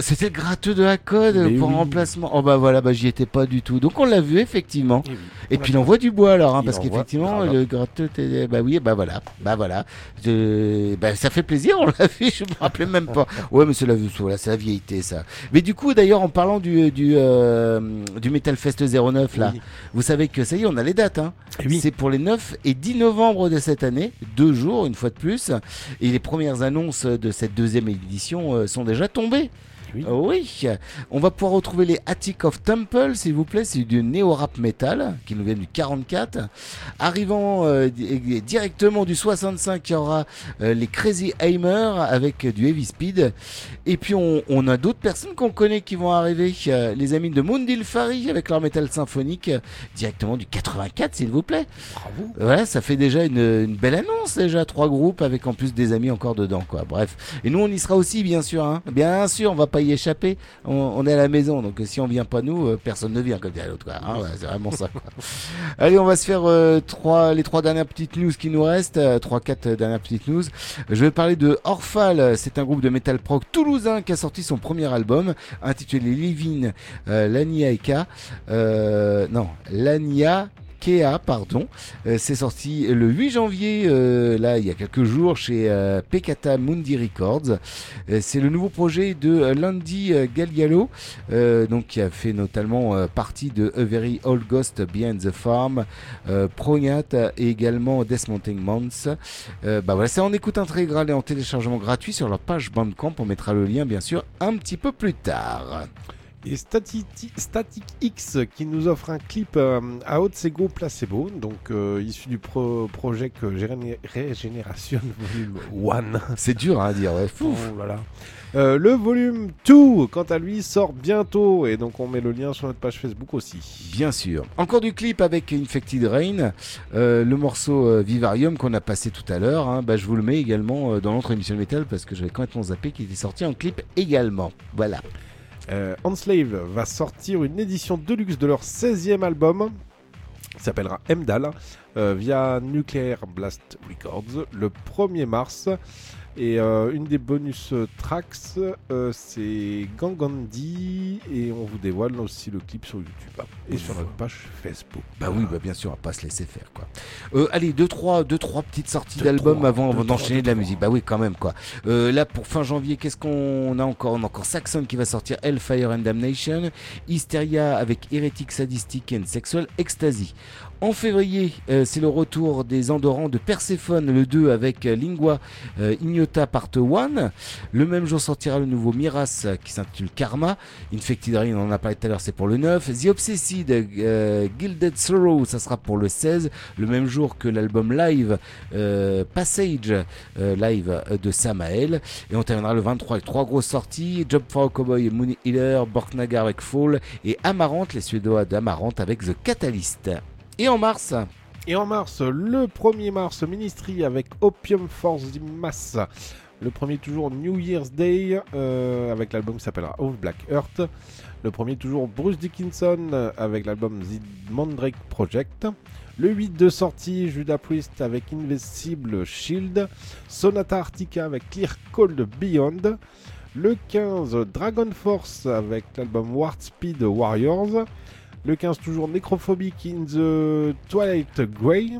C'était le gratteux de la code Mais pour oui. remplacement. Oh bah voilà, bah j'y étais pas du tout. Donc on l'a vu effectivement. Eh oui. Et puis il envoie du bois alors, hein, parce qu'effectivement le gratteux, bah oui, bah voilà, bah voilà. Je- bah, ça fait plaisir, on l'a vu, je me rappelais même pas. Ouais, mais c'est la, voilà, c'est la vieillité ça. Mais du coup d'ailleurs en parlant du du euh, du Metal Fest 09 là, Oui. vous savez que ça y est, on a les dates. Hein. Eh oui. C'est pour les 9 et 10 novembre de cette année, deux jours une fois de plus. Et les premières annonces de cette deuxième édition euh, sont déjà tombées. Oui. Oui, on va pouvoir retrouver les Attic of Temple, s'il vous plaît, c'est du néo-rap metal qui nous vient du 44. Arrivant euh, di- directement du 65, il y aura euh, les Crazy Aimer avec du Heavy Speed. Et puis on, on a d'autres personnes qu'on connaît qui vont arriver, les amis de Mundil Fari avec leur métal symphonique directement du 84, s'il vous plaît. Bravo. Voilà, ça fait déjà une, une belle annonce déjà, trois groupes avec en plus des amis encore dedans quoi. Bref, et nous on y sera aussi bien sûr, hein. bien sûr, on va pas y échapper. On, on est à la maison, donc si on vient pas nous, euh, personne ne vient comme dirait l'autre. Hein, ouais, c'est vraiment ça. Quoi. Allez, on va se faire euh, trois, les trois dernières petites news qui nous restent, euh, trois quatre dernières petites news. Je vais parler de Orphal, c'est un groupe de metal prog toulousain qui a sorti son premier album intitulé Living euh, Lania Eka. Euh, non, Lania Kea, pardon. Euh, c'est sorti le 8 janvier, euh, là, il y a quelques jours, chez euh, Pekata Mundi Records. Euh, c'est le nouveau projet de euh, Landy euh, Gallialo, donc qui a fait notamment partie de A Very Old Ghost Behind the Farm, Prognat et également Dismounting Months. Bah voilà, c'est en écoute intégrale et en téléchargement gratuit sur leur page Bandcamp. On mettra le lien, bien sûr, un petit peu plus tard. Et Static, Static X qui nous offre un clip euh, à Otsego Placebo, donc euh, issu du pro projet Regeneration Volume 1. C'est dur hein, à dire, ouais. Oh là là. Euh, le volume 2, quant à lui, sort bientôt et donc on met le lien sur notre page Facebook aussi. Bien sûr. Encore du clip avec Infected Rain, le morceau Vivarium qu'on a passé tout à l'heure. hein, bah, je vous le mets également dans notre émission métal parce que j'avais complètement zappé qu'il était sorti en clip également. Voilà. Euh, Enslave va sortir une édition deluxe de leur 16e album, qui s'appellera Emdal, euh, via Nuclear Blast Records, le 1er mars. Et euh, une des bonus euh, tracks, euh, c'est Gangandi, et on vous dévoile aussi le clip sur YouTube et sur notre page Facebook. Bah oui, bah bien sûr, on va pas se laisser faire quoi. Euh, allez, deux trois, deux trois petites sorties d'albums avant d'enchaîner de la musique. Bah oui, quand même quoi. Là pour fin janvier, qu'est-ce qu'on a encore? On a encore Saxon qui va sortir Hellfire and Damnation, Hysteria avec Heretic Sadistic and Sexual Ecstasy. En février, c'est le retour des Andorrans de Perséphone, le 2 avec Lingua euh, Part 1. Le même jour sortira le nouveau Miras qui s'intitule Karma. Infected Rain, on en a parlé tout à l'heure, c'est pour le 9. The Obsessed euh, Gilded Sorrow, ça sera pour le 16. Le même jour que l'album live euh, Passage euh, live euh, de Samael. Et on terminera le 23 avec trois grosses sorties Job for a Cowboy, Moon Healer, Borknagar avec Fall et Amarante, les Suédois d'Amarante avec The Catalyst. Et en mars, Et en mars, le 1er mars, Ministry avec Opium Force the Mass. Le premier toujours New Year's Day euh, avec l'album qui s'appellera Of Black Earth. Le premier toujours Bruce Dickinson euh, avec l'album The Mandrake Project. Le 8 de sortie Judas Priest avec Invincible Shield. Sonata Arctica avec Clear Cold Beyond. Le 15 Dragon Force avec l'album War Speed Warriors. Le 15 toujours Necrophobic in the Twilight Grey.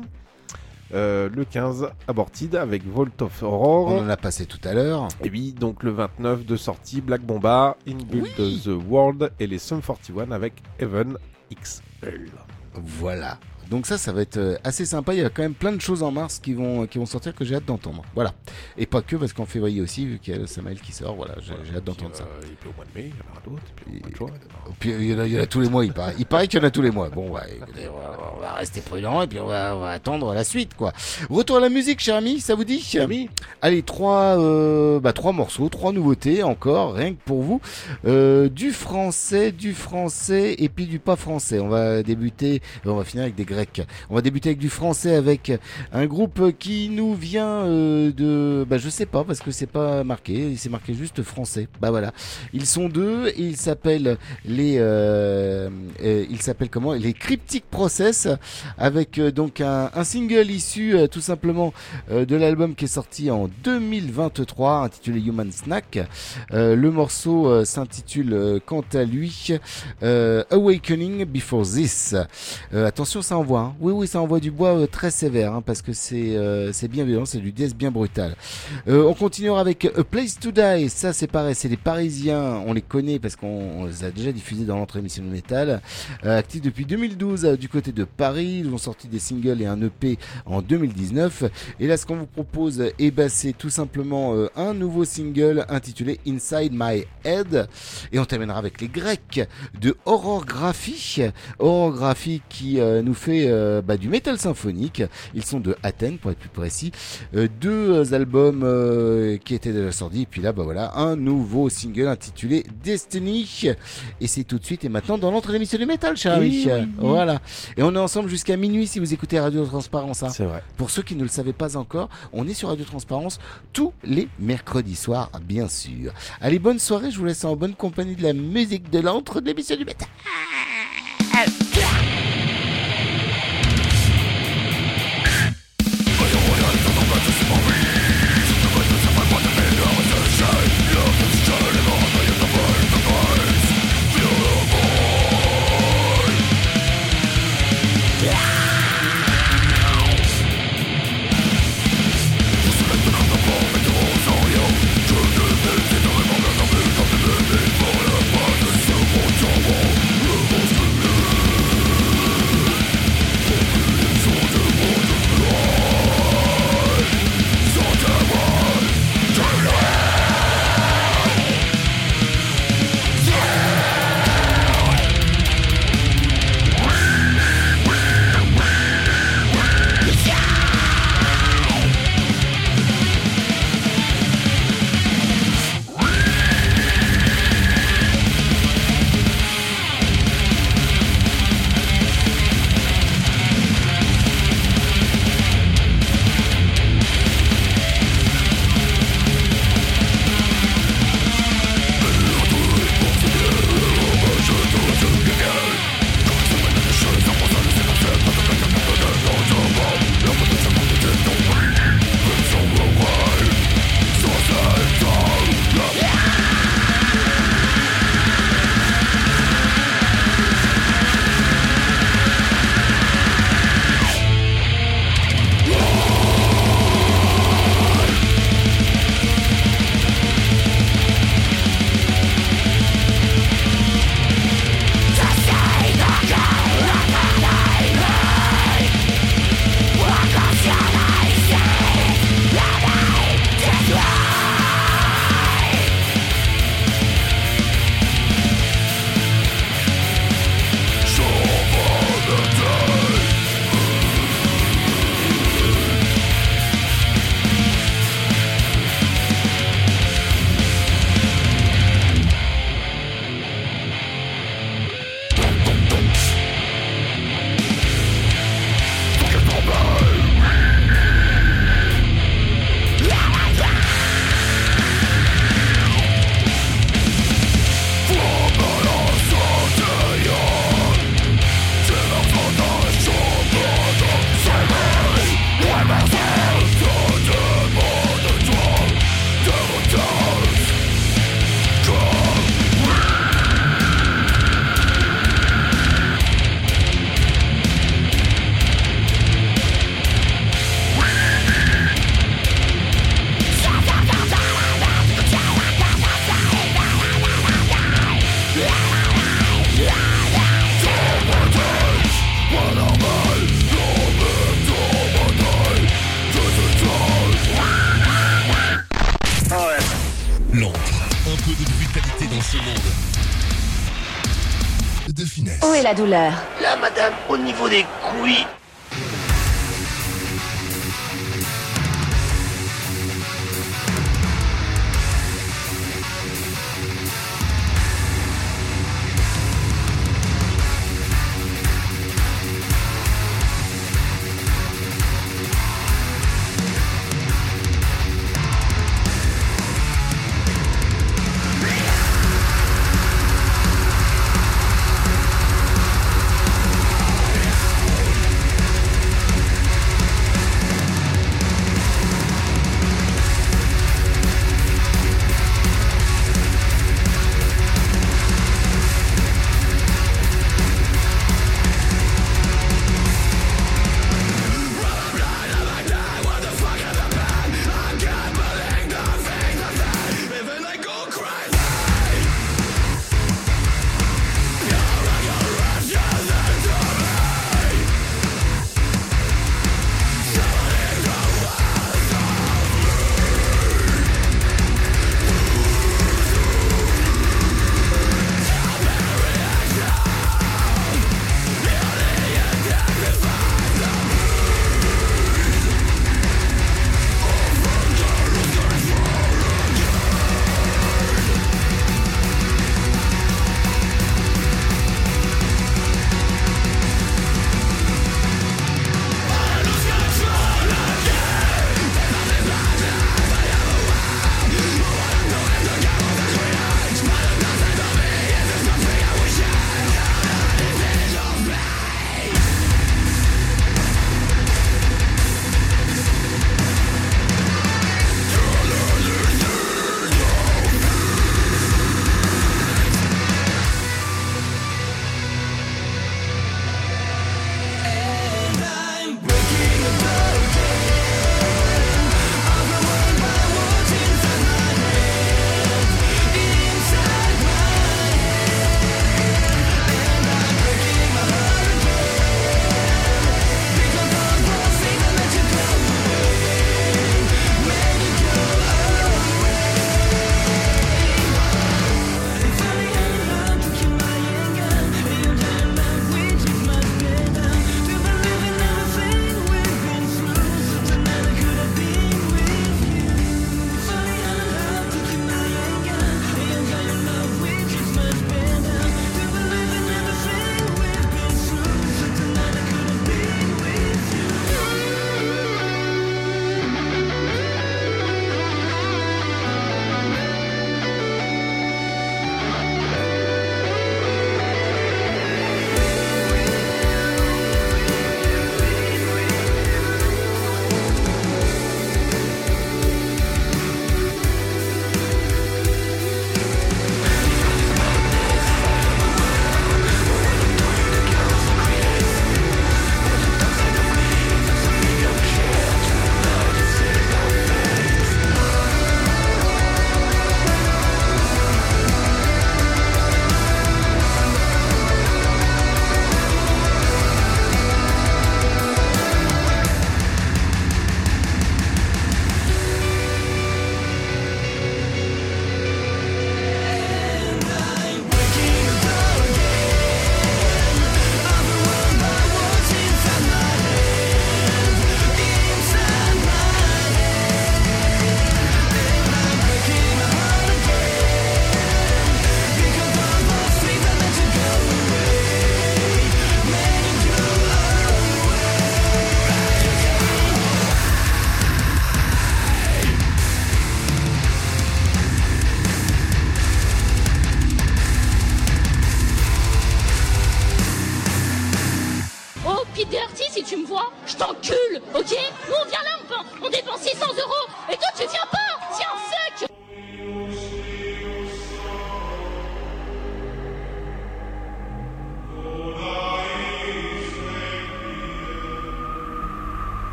Euh, le 15 Aborted avec Vault of Horror. on en a passé tout à l'heure. Et oui, donc le 29 de sortie Black Bomba, Inbuild the World et les Sum 41 avec Heaven XL. Voilà. Donc ça, ça va être euh, assez sympa. Il y a quand même plein de choses en mars qui vont, qui vont sortir que j'ai hâte d'entendre. Voilà. Et pas que parce qu'en février aussi, vu qu'il y a le Samael qui sort, voilà, j'ai hâte d'entendre ça. Et puis au mois de mai, il y en aura d'autres. Et puis au mois de juin, il y en aura- Puis il y, en a, il y en a tous les mois, il paraît. Il paraît qu'il y en a tous les mois. Bon, ouais, écoutez, on, va, on va rester prudent et puis on va, on va attendre la suite, quoi. Retour à la musique, cher ami, ça vous dit? Allez, trois, euh, bah, trois morceaux, trois nouveautés encore, rien que pour vous. Euh, du français, du français et puis du pas français. On va débuter, on va finir avec des On va débuter avec du français avec un groupe qui nous vient euh, de, bah, je sais pas parce que c'est pas marqué, c'est marqué juste français. Bah voilà, ils sont deux ils s'appellent les, euh, euh, ils s'appellent comment? Les Cryptic Process avec euh, donc un, single issu tout simplement de l'album qui est sorti en 2023 intitulé Human Snack. Le morceau s'intitule quant à lui Awakening Before This. Attention, ça envoie. Hein. Oui, oui, ça envoie du bois euh, très sévère hein, parce que c'est euh, c'est bien violent, c'est du death bien brutal. Euh, on continuera avec A Place to Die. Ça, c'est pareil, c'est les Parisiens. On les connaît parce qu'on on les a déjà diffusés dans notre émission de métal. Actifs depuis 2012 euh, du côté de Paris. Ils ont sorti des singles et un EP en 2019. Et là, ce qu'on vous propose, eh ben, c'est tout simplement un nouveau single intitulé Inside My Head. Et on terminera avec les Grecs de Horrorgraphie. Horrorgraphie qui nous fait euh, bah, du métal symphonique. Ils sont de Athènes pour être plus précis. Euh, deux albums euh, qui étaient déjà sortis. Et puis là, bah voilà, un nouveau single intitulé Destiny. Et c'est tout de suite et maintenant dans l'entrée de l'émission du métal, cher ami. Oui, oui, oui. Voilà. Et on est ensemble jusqu'à minuit si vous écoutez Radio Transparence. hein. C'est vrai. Pour ceux qui ne le savaient pas encore, on est sur Radio Transparence tous les mercredis soirs, bien sûr. Allez, bonne soirée, je vous laisse en bonne compagnie de la musique de l'entre de l'émission du métal. La douleur. Là, madame, au niveau des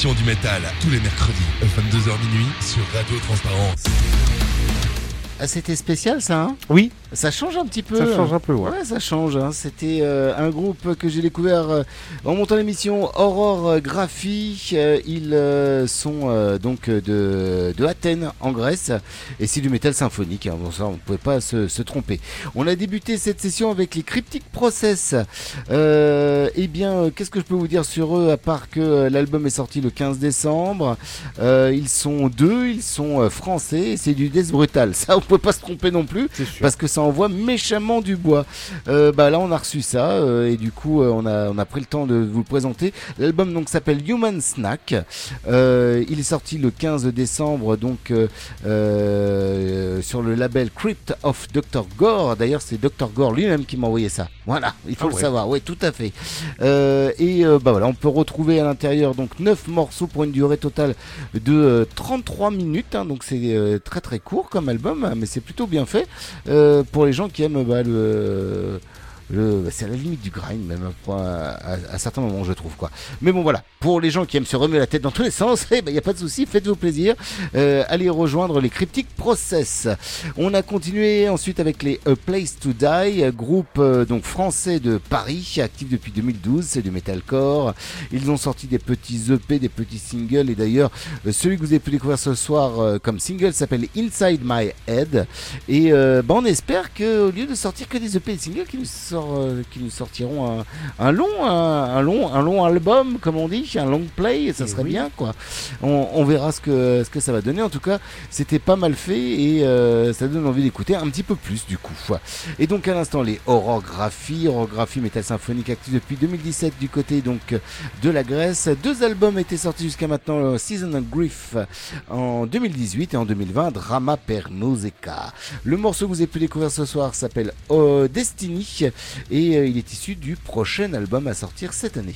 l'émission du métal, tous les mercredis, 22h minuit, sur Radio Transparence. Ah, c'était spécial ça, hein? Oui. Ça change un petit peu. Ça change un peu, ouais. Ouais, ça change. hein. C'était euh, un groupe que j'ai découvert euh, en montant l'émission Aurore Graphie. Euh, ils euh, sont euh, donc euh, de, de Athènes, en Grèce. Et c'est du métal symphonique. hein. Bon, ça, on ne pouvait pas se, se tromper. On a débuté cette session avec les Cryptic Process. Euh, eh bien, euh, qu'est-ce que je peux vous dire sur eux, à part que euh, l'album est sorti le 15 décembre? Euh, ils sont deux, ils sont euh, français. C'est du death brutal. Ça, on peut pas se tromper non plus. Parce que ça envoie méchamment du bois. Euh, bah là, on a reçu ça. euh, et du coup, euh, on, a, on a pris le temps de vous le présenter. L'album donc s'appelle Human Snack. Il est sorti le 15 décembre, donc sur le label Crypt of Dr. Gore. D'ailleurs, c'est Dr. Gore lui-même qui m'a envoyé ça. Voilà, il faut Ah le ouais. savoir. Oui, tout à fait. Et bah voilà, on peut retrouver à l'intérieur donc 9 morceaux pour une durée totale de euh, 33 minutes. hein. donc c'est très très court comme album, mais c'est plutôt bien fait euh, pour les gens qui aiment bah, le. Le- c'est à la limite du grind même à, à- à certains moments je trouve quoi. Mais bon voilà, pour les gens qui aiment se remuer la tête dans tous les sens, il n'y a pas de souci, faites-vous plaisir. Euh, allez rejoindre les Cryptic Process. On a continué ensuite avec les A Place to Die, groupe euh, donc français de Paris, actif depuis 2012, c'est du metalcore. Ils ont sorti des petits EP, des petits singles et d'ailleurs euh, celui que vous avez pu découvrir ce soir euh, comme single s'appelle Inside My Head et euh, bah, on espère que au lieu de sortir que des EP et des singles nous, sort, euh, qui nous sortiront un, un long un, un long un long album comme on dit, un long play, ça Et serait oui. bien quoi. On, on verra ce que ce que ça va donner. En tout cas, c'était pas mal fait et euh, ça donne envie d'écouter un petit peu plus du coup. Et donc à l'instant les Orographies, Orographies métal symphonique actif depuis 2017 du côté donc de la Grèce. Deux albums étaient sortis jusqu'à maintenant, euh, Season of Grief en 2018 et en 2020 Drama per. Le morceau que vous avez pu découvrir ce soir s'appelle Destiny et euh, il est issu du prochain album à sortir cette année.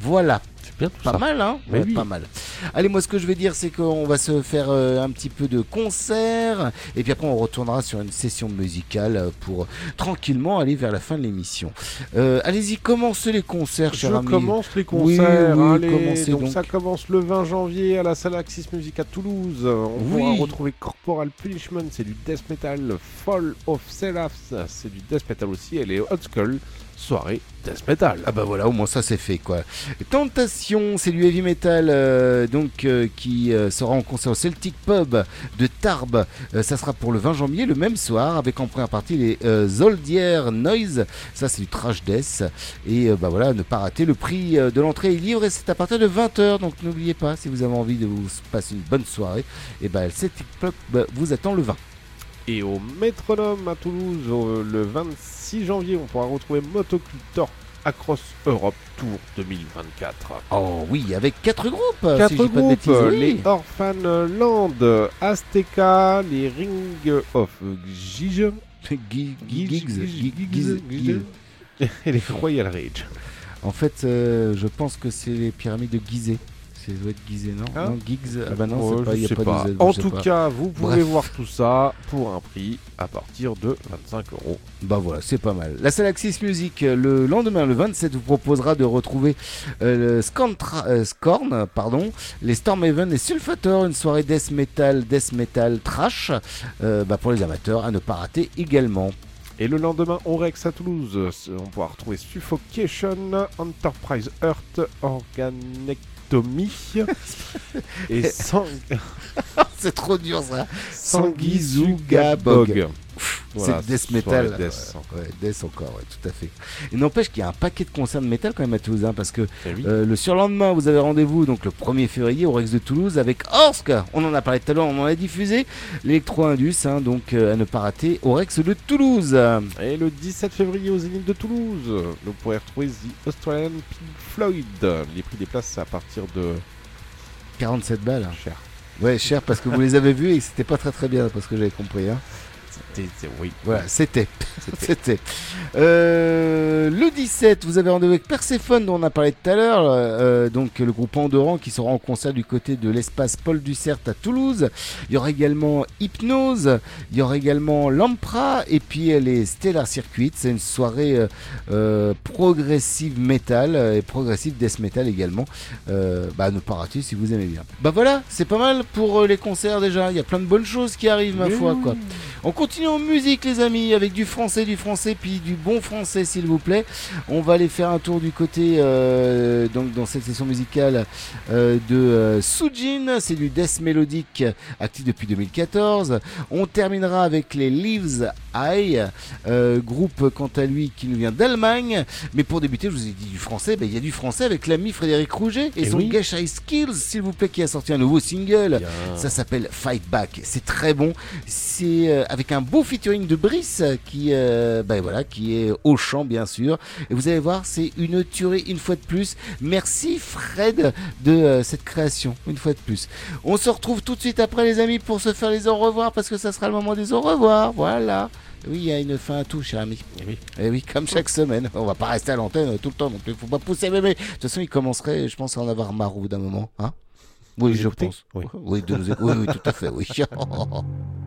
Voilà. Pas ça. mal, hein Ouais, oui. Pas mal. Allez, moi, ce que je vais dire, c'est qu'on va se faire euh, un petit peu de concert. Et puis après, on retournera sur une session musicale pour tranquillement aller vers la fin de l'émission. Euh, Allez-y, commencez les concerts, Je cher ami. commence les Oui, concerts. oui, Allez, commencez donc, donc. ça commence le 20 janvier à la salle Axis Music à Toulouse. On Oui. pourra retrouver Corporal Punishment, c'est du death metal. Fall of Seraphs, c'est du death metal aussi. Et les Hot Skull, soirée death metal. Ah bah voilà, au moins ça c'est fait quoi. Tentation, c'est du heavy metal euh, donc euh, qui euh, sera en concert au Celtic Pub de Tarbes. Ça sera pour le 20 janvier, le même soir, avec en première partie les Zoldier Noise. Ça c'est du trash death. Et bah voilà, ne pas rater. Le prix de l'entrée est libre et c'est à partir de 20h. Donc n'oubliez pas, si vous avez envie de vous passer une bonne soirée, et bah, le Celtic Pub vous attend le 20. Et au Métronome à Toulouse, le 26 janvier, on pourra retrouver Motocultor Across Europe Tour 2024. Oh oui, avec quatre groupes. Quatre si pas de groupes, bêtises, oui. les Orphan Land, Azteca, les Ring of Gige, et les Royal Rage. En fait, euh, je pense que c'est les pyramides de Gizeh. C'est doit être Gizeh, non Hein Non, Giggs. Ah bah non, Oh, c'est pas. je y a sais pas, pas. de Z, En tout pas. cas, vous pouvez Bref. voir tout ça pour un prix à partir de 25 euros. Bah voilà, c'est pas mal. La salle Axis Music, euh, le lendemain, le 27, vous proposera de retrouver euh, le Scantra- euh, Scorn, pardon, les Stormhaven, les Sulfator, une soirée death metal, death metal trash, euh, bah, pour les amateurs, à ne pas rater également. Et le lendemain, au Rex à Toulouse, on pourra retrouver Suffocation, Enterprise Earth, Organectomy et Sang... c'est trop dur ça. Sanguizuga Bog. Voilà, c'est death metal. death. Ouais, death encore, ouais, tout à fait. Il n'empêche qu'il y a un paquet de concerts de métal quand même à Toulouse, hein, parce que Eh oui. euh, le surlendemain, vous avez rendez-vous donc le 1er février au Rex de Toulouse avec Orsk. On en a parlé tout à l'heure, on en a diffusé. L'électro-indus, hein, donc euh, à ne pas rater au Rex de Toulouse. Et le 17 février aux Zénith de Toulouse, vous pourrez retrouver The Australian Pink Floyd. Les prix des places, c'est à partir de 47 balles. cher. Ouais, cher parce que vous les avez vus et c'était pas très très bien parce que j'avais compris. Hein. C'est- oui. Voilà, c'était. C'était. Euh, le 17, vous avez rendez-vous avec Perséphone, dont on a parlé tout à l'heure. euh, donc, le groupe Andoran qui sera en concert du côté de l'espace Paul Dussert à Toulouse. Il y aura également Hypnose. Il y aura également Lampra. Et puis, euh, les Stellar Circuits. C'est une soirée euh, euh, progressive metal euh, et progressive death metal également. Euh, bah, ne pas rater si vous aimez bien. Bah voilà, c'est pas mal pour euh, les concerts déjà. Il y a plein de bonnes choses qui arrivent, ma foi, quoi. On continue en musique, les amis, avec du français, du français, puis du bon français, s'il vous plaît. On va aller faire un tour du côté, euh, donc dans cette session musicale euh, de euh, Sujin. C'est du death mélodique actif depuis 2014. On terminera avec les Leaves High, euh, groupe quant à lui qui nous vient d'Allemagne. Mais pour débuter, je vous ai dit du français. Ben, Il y a du français avec l'ami Frédéric Rouget et, Eh son oui. Gesh High Skills, s'il vous plaît, qui a sorti un nouveau single. Bien. Ça s'appelle Fight Back. C'est très bon. C'est avec un beau featuring de Brice qui, euh, ben voilà, qui est au chant bien sûr. Et vous allez voir, c'est une tuerie une fois de plus. Merci Fred de euh, cette création une fois de plus. On se retrouve tout de suite après les amis pour se faire les au revoir parce que ça sera le moment des au revoir. Voilà. Oui, il y a une fin à tout, cher ami. Eh oui. Et oui, comme chaque semaine. On va pas rester à l'antenne euh, tout le temps non plus. Faut pas pousser bébé. De toute façon, il commencerait, je pense, à en avoir marre au bout d'un moment. Hein oui, je pense. Oui. Oui, de nous éc- oui, oui, tout à fait, oui.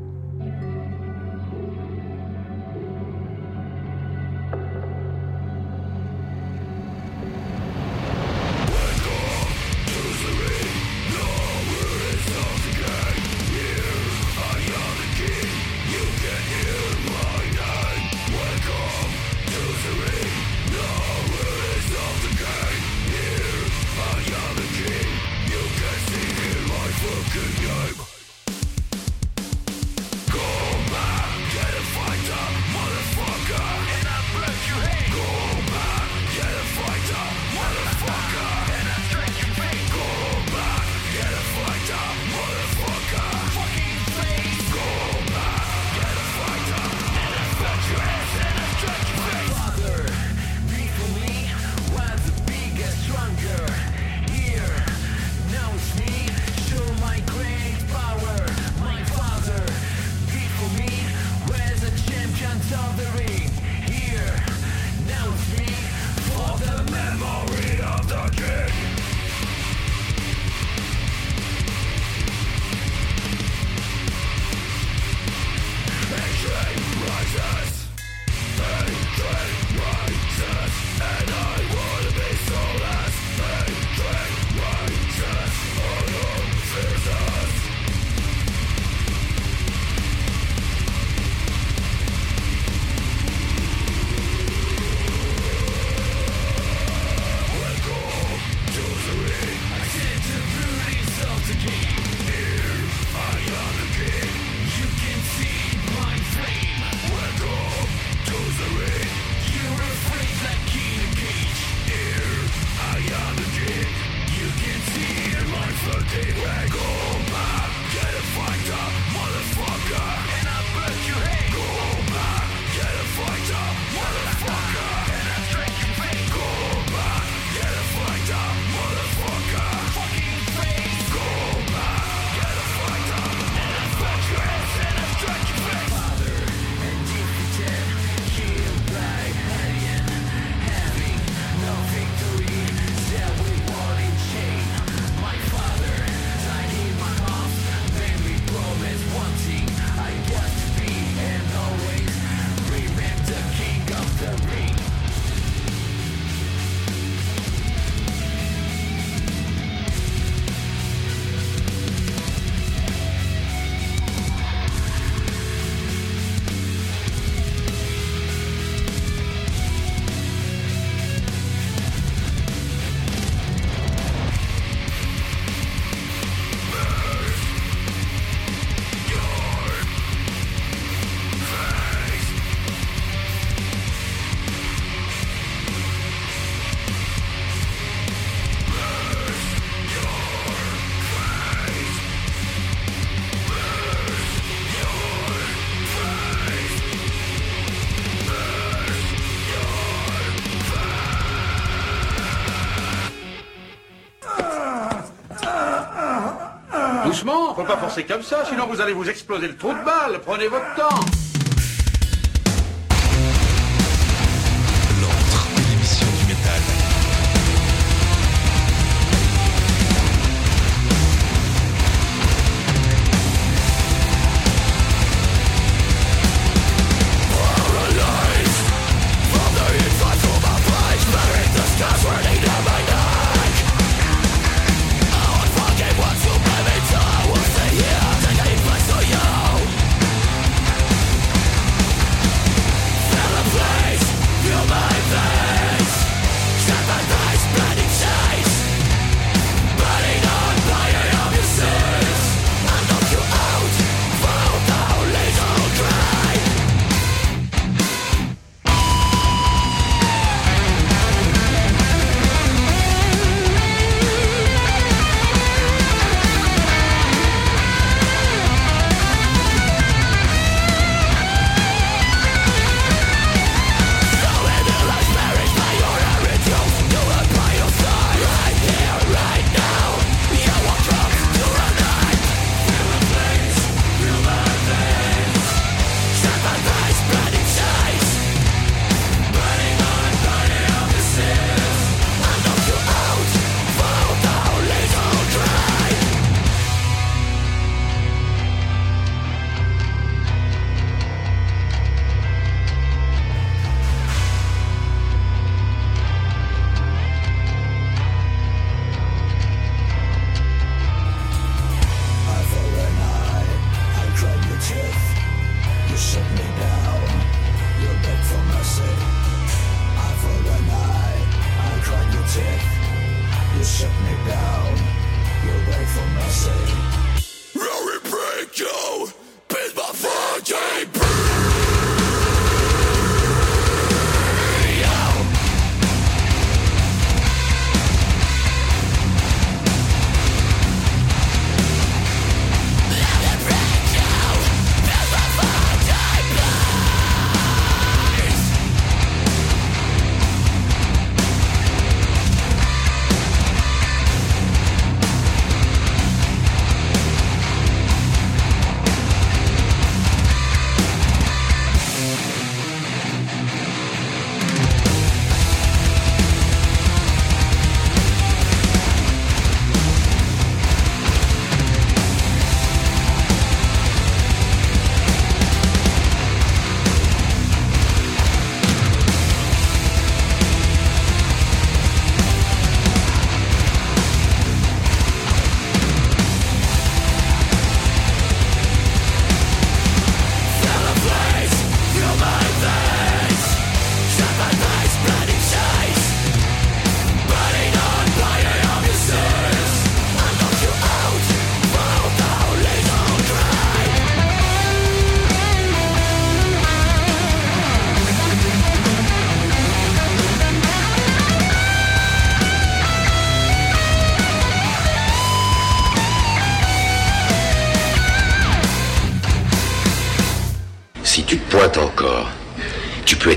faut pas forcer comme ça, sinon vous allez vous exploser le trou de balle. Prenez votre temps.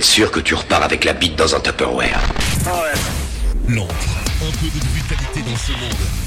Sûr que tu repars avec la bite dans un Tupperware. L'ombre. Un peu de brutalité dans ce monde.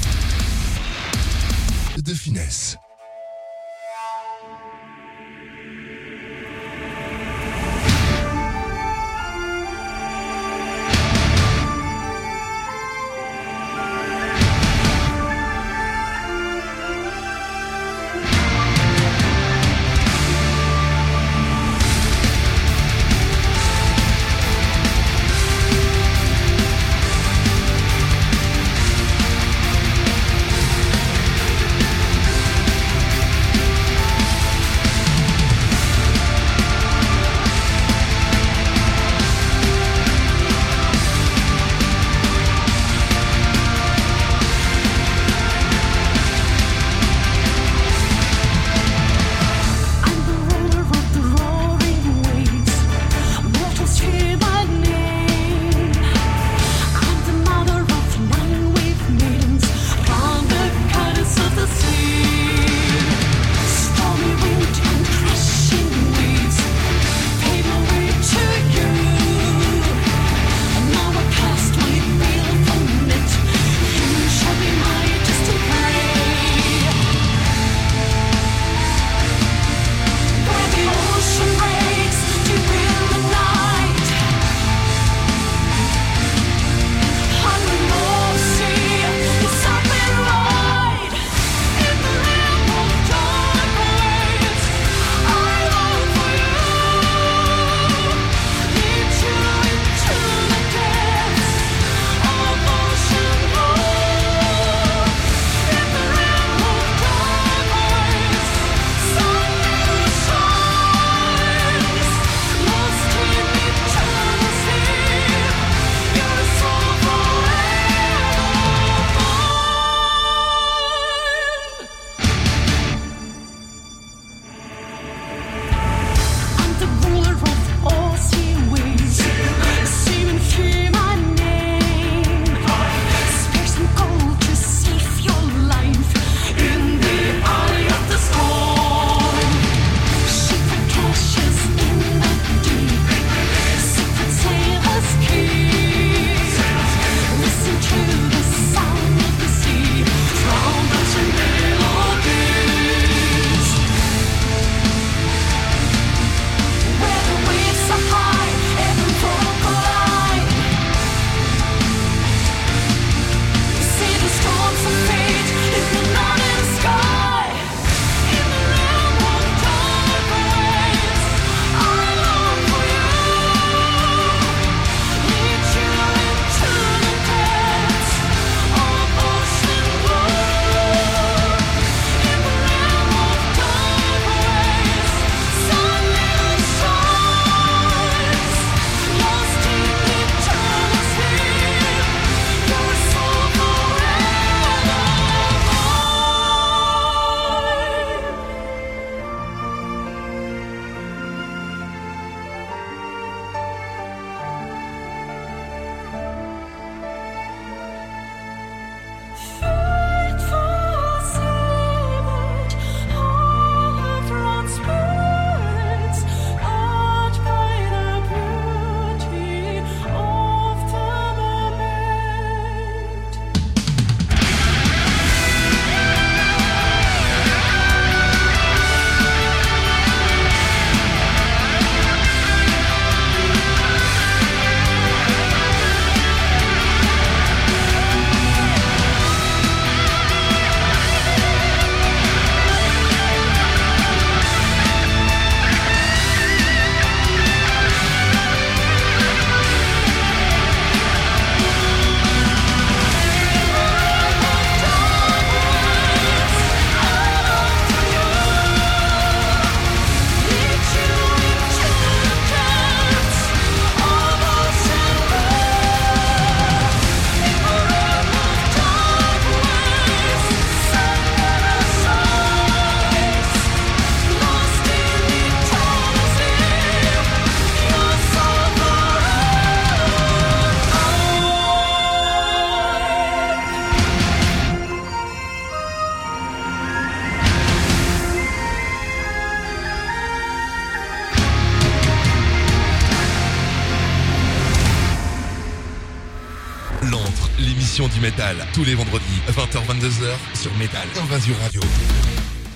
Tous les vendredis, 20h-22h, sur Métal Invasion Radio.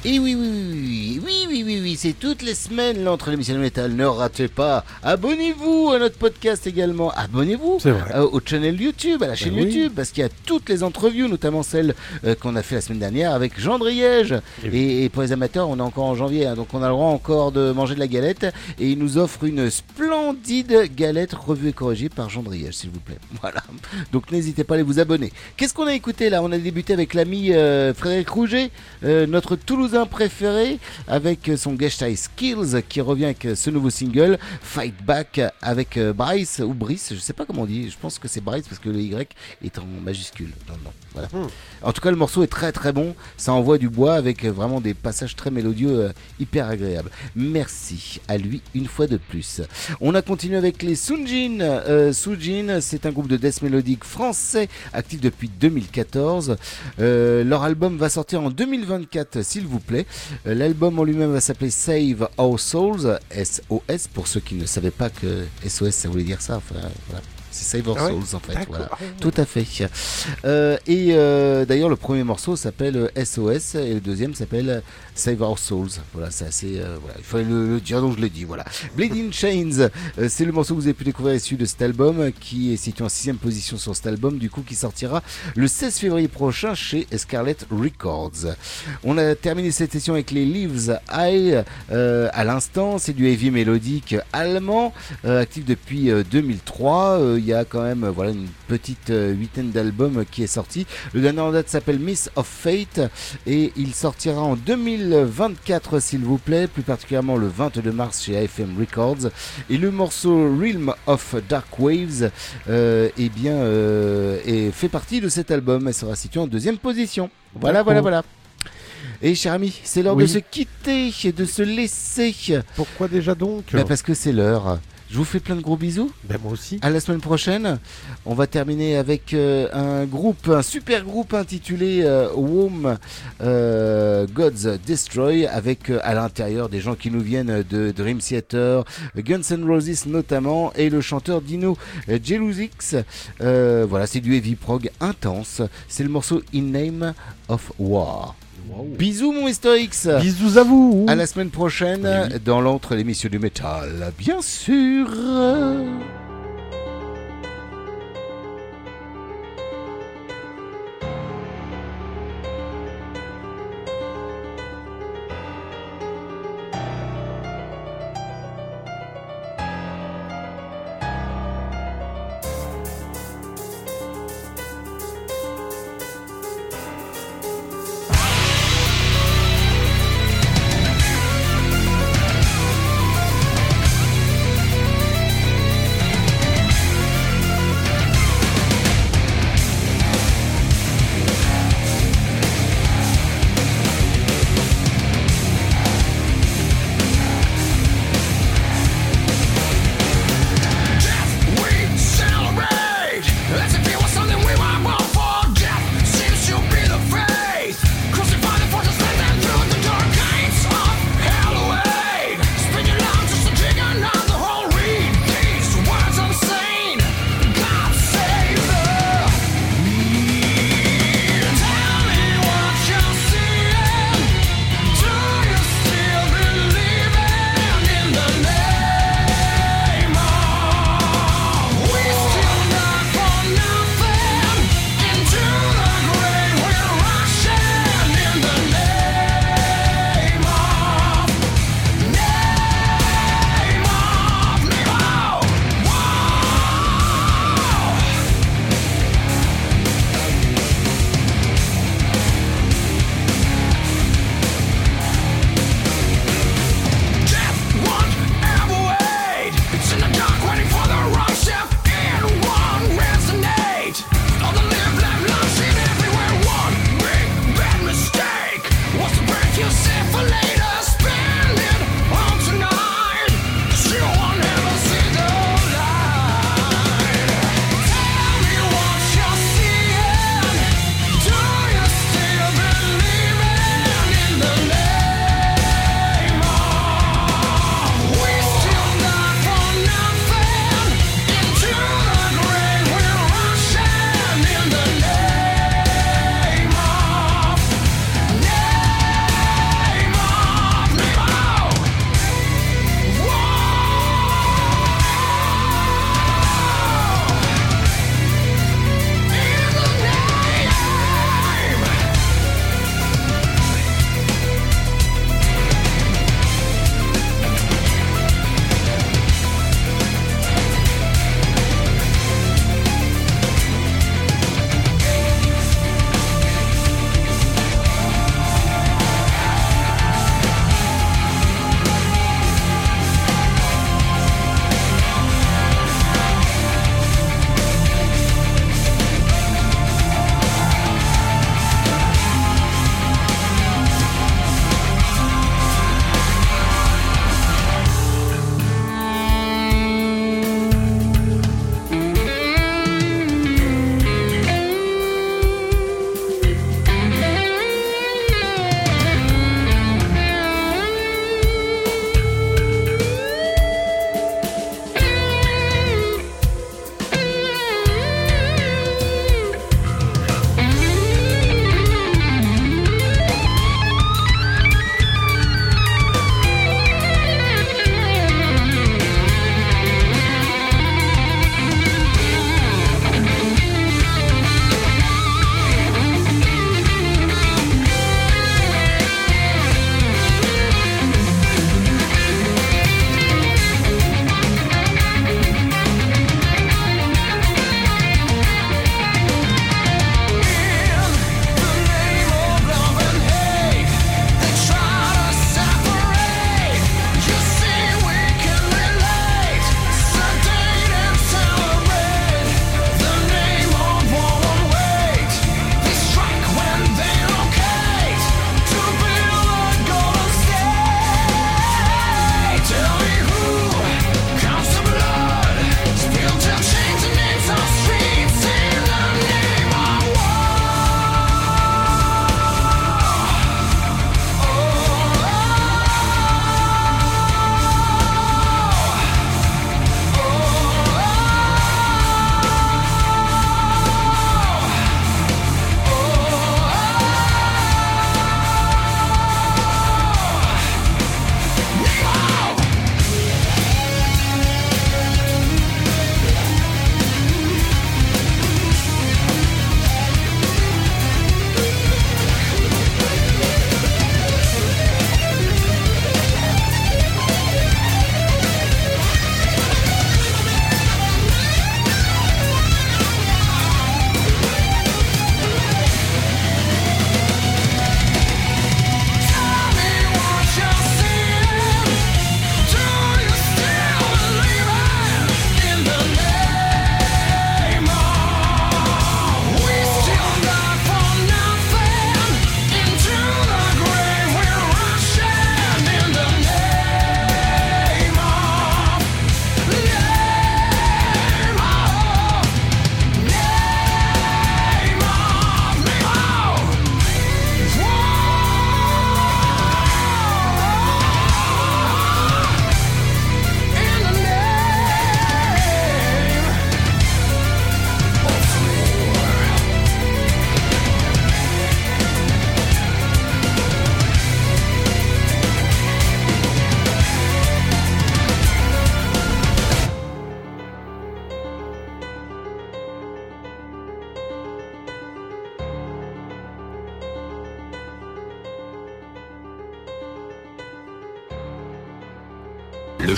Et oui, oui, oui, oui, oui, oui, oui, oui, c'est toutes les semaines l'entre l'émission de métal. Ne ratez pas. Abonnez-vous à notre podcast également. Abonnez-vous euh, au channel YouTube, à la chaîne oui. YouTube, parce qu'il y a toutes les entrevues, notamment celle euh, qu'on a fait la semaine dernière avec Jean Driège. Et, et pour les amateurs, on est encore en janvier, hein, donc on a le droit encore de manger de la galette. Et il nous offre une splendide galette revue et corrigée par Jean Driège, s'il vous plaît. Voilà. Donc n'hésitez pas à aller vous abonner. Qu'est-ce qu'on a écouté là? On a débuté avec l'ami euh, Frédéric Rouget, euh, notre Toulousain préféré, avec son Guest Skills qui revient avec euh, ce nouveau single Fight Back avec euh, Bryce ou Brice, je sais pas comment on dit. Je pense que c'est Bryce parce que le Y est en majuscule dans le nom. Voilà. En tout cas, le morceau est très très bon. Ça envoie du bois avec euh, vraiment des passages très mélodieux, euh, hyper agréables. Merci à lui une fois de plus. On a continué avec les Sunjin. Euh, Sunjin, c'est un groupe de death mélodique français actif depuis 2014. Euh, leur album va sortir en 2024, s'il vous plaît. L'album en lui-même va s'appeler Save Our Souls, SOS, pour ceux qui ne savaient pas que SOS ça voulait dire ça. Enfin, voilà. C'est Save Our Ah ouais Souls en fait. Voilà. Tout à fait. Euh, et euh, d'ailleurs, le premier morceau s'appelle SOS et le deuxième s'appelle Save Our Souls. Voilà, c'est assez. euh, voilà, il fallait le, le dire, donc je l'ai dit. Voilà. Bleeding Chains, euh, c'est le morceau que vous avez pu découvrir issu de cet album qui est situé en sixième position sur cet album, du coup, qui sortira le 16 février prochain chez Scarlet Records. On a terminé cette session avec les Leaves High euh, à l'instant. C'est du heavy mélodique allemand, euh, actif depuis euh, 2003. Il y a quand même voilà une petite euh, huitaine d'albums qui est sorti. Le dernier en date s'appelle Miss of Fate et il sortira en 2024 s'il vous plaît, plus particulièrement le 22 mars chez AFM Records. Et le morceau Realm of Dark Waves euh, eh bien, euh, est- fait partie de cet album. Elle sera située en deuxième position. Voilà, voilà, voilà. Et cher ami, c'est l'heure de se quitter et de se laisser. Pourquoi déjà donc? Bah, Parce que c'est l'heure. Je vous fais plein de gros bisous. Ben moi aussi. À la semaine prochaine. On va terminer avec euh, un groupe, un super groupe intitulé euh, Womb euh, Gods Destroy, avec euh, à l'intérieur des gens qui nous viennent de Dream Theater, Guns N' Roses notamment, et le chanteur Dino Jelusix. Voilà, c'est du heavy prog intense. C'est le morceau In Name of War. Bisous mon Historix Bisous à vous. À la semaine prochaine dans l'entre l'émission du métal, bien sûr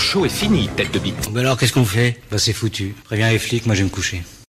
show est fini, tête de bite. Bah alors qu'est-ce qu'on fait? Bah c'est foutu. Préviens les flics, moi je vais me coucher.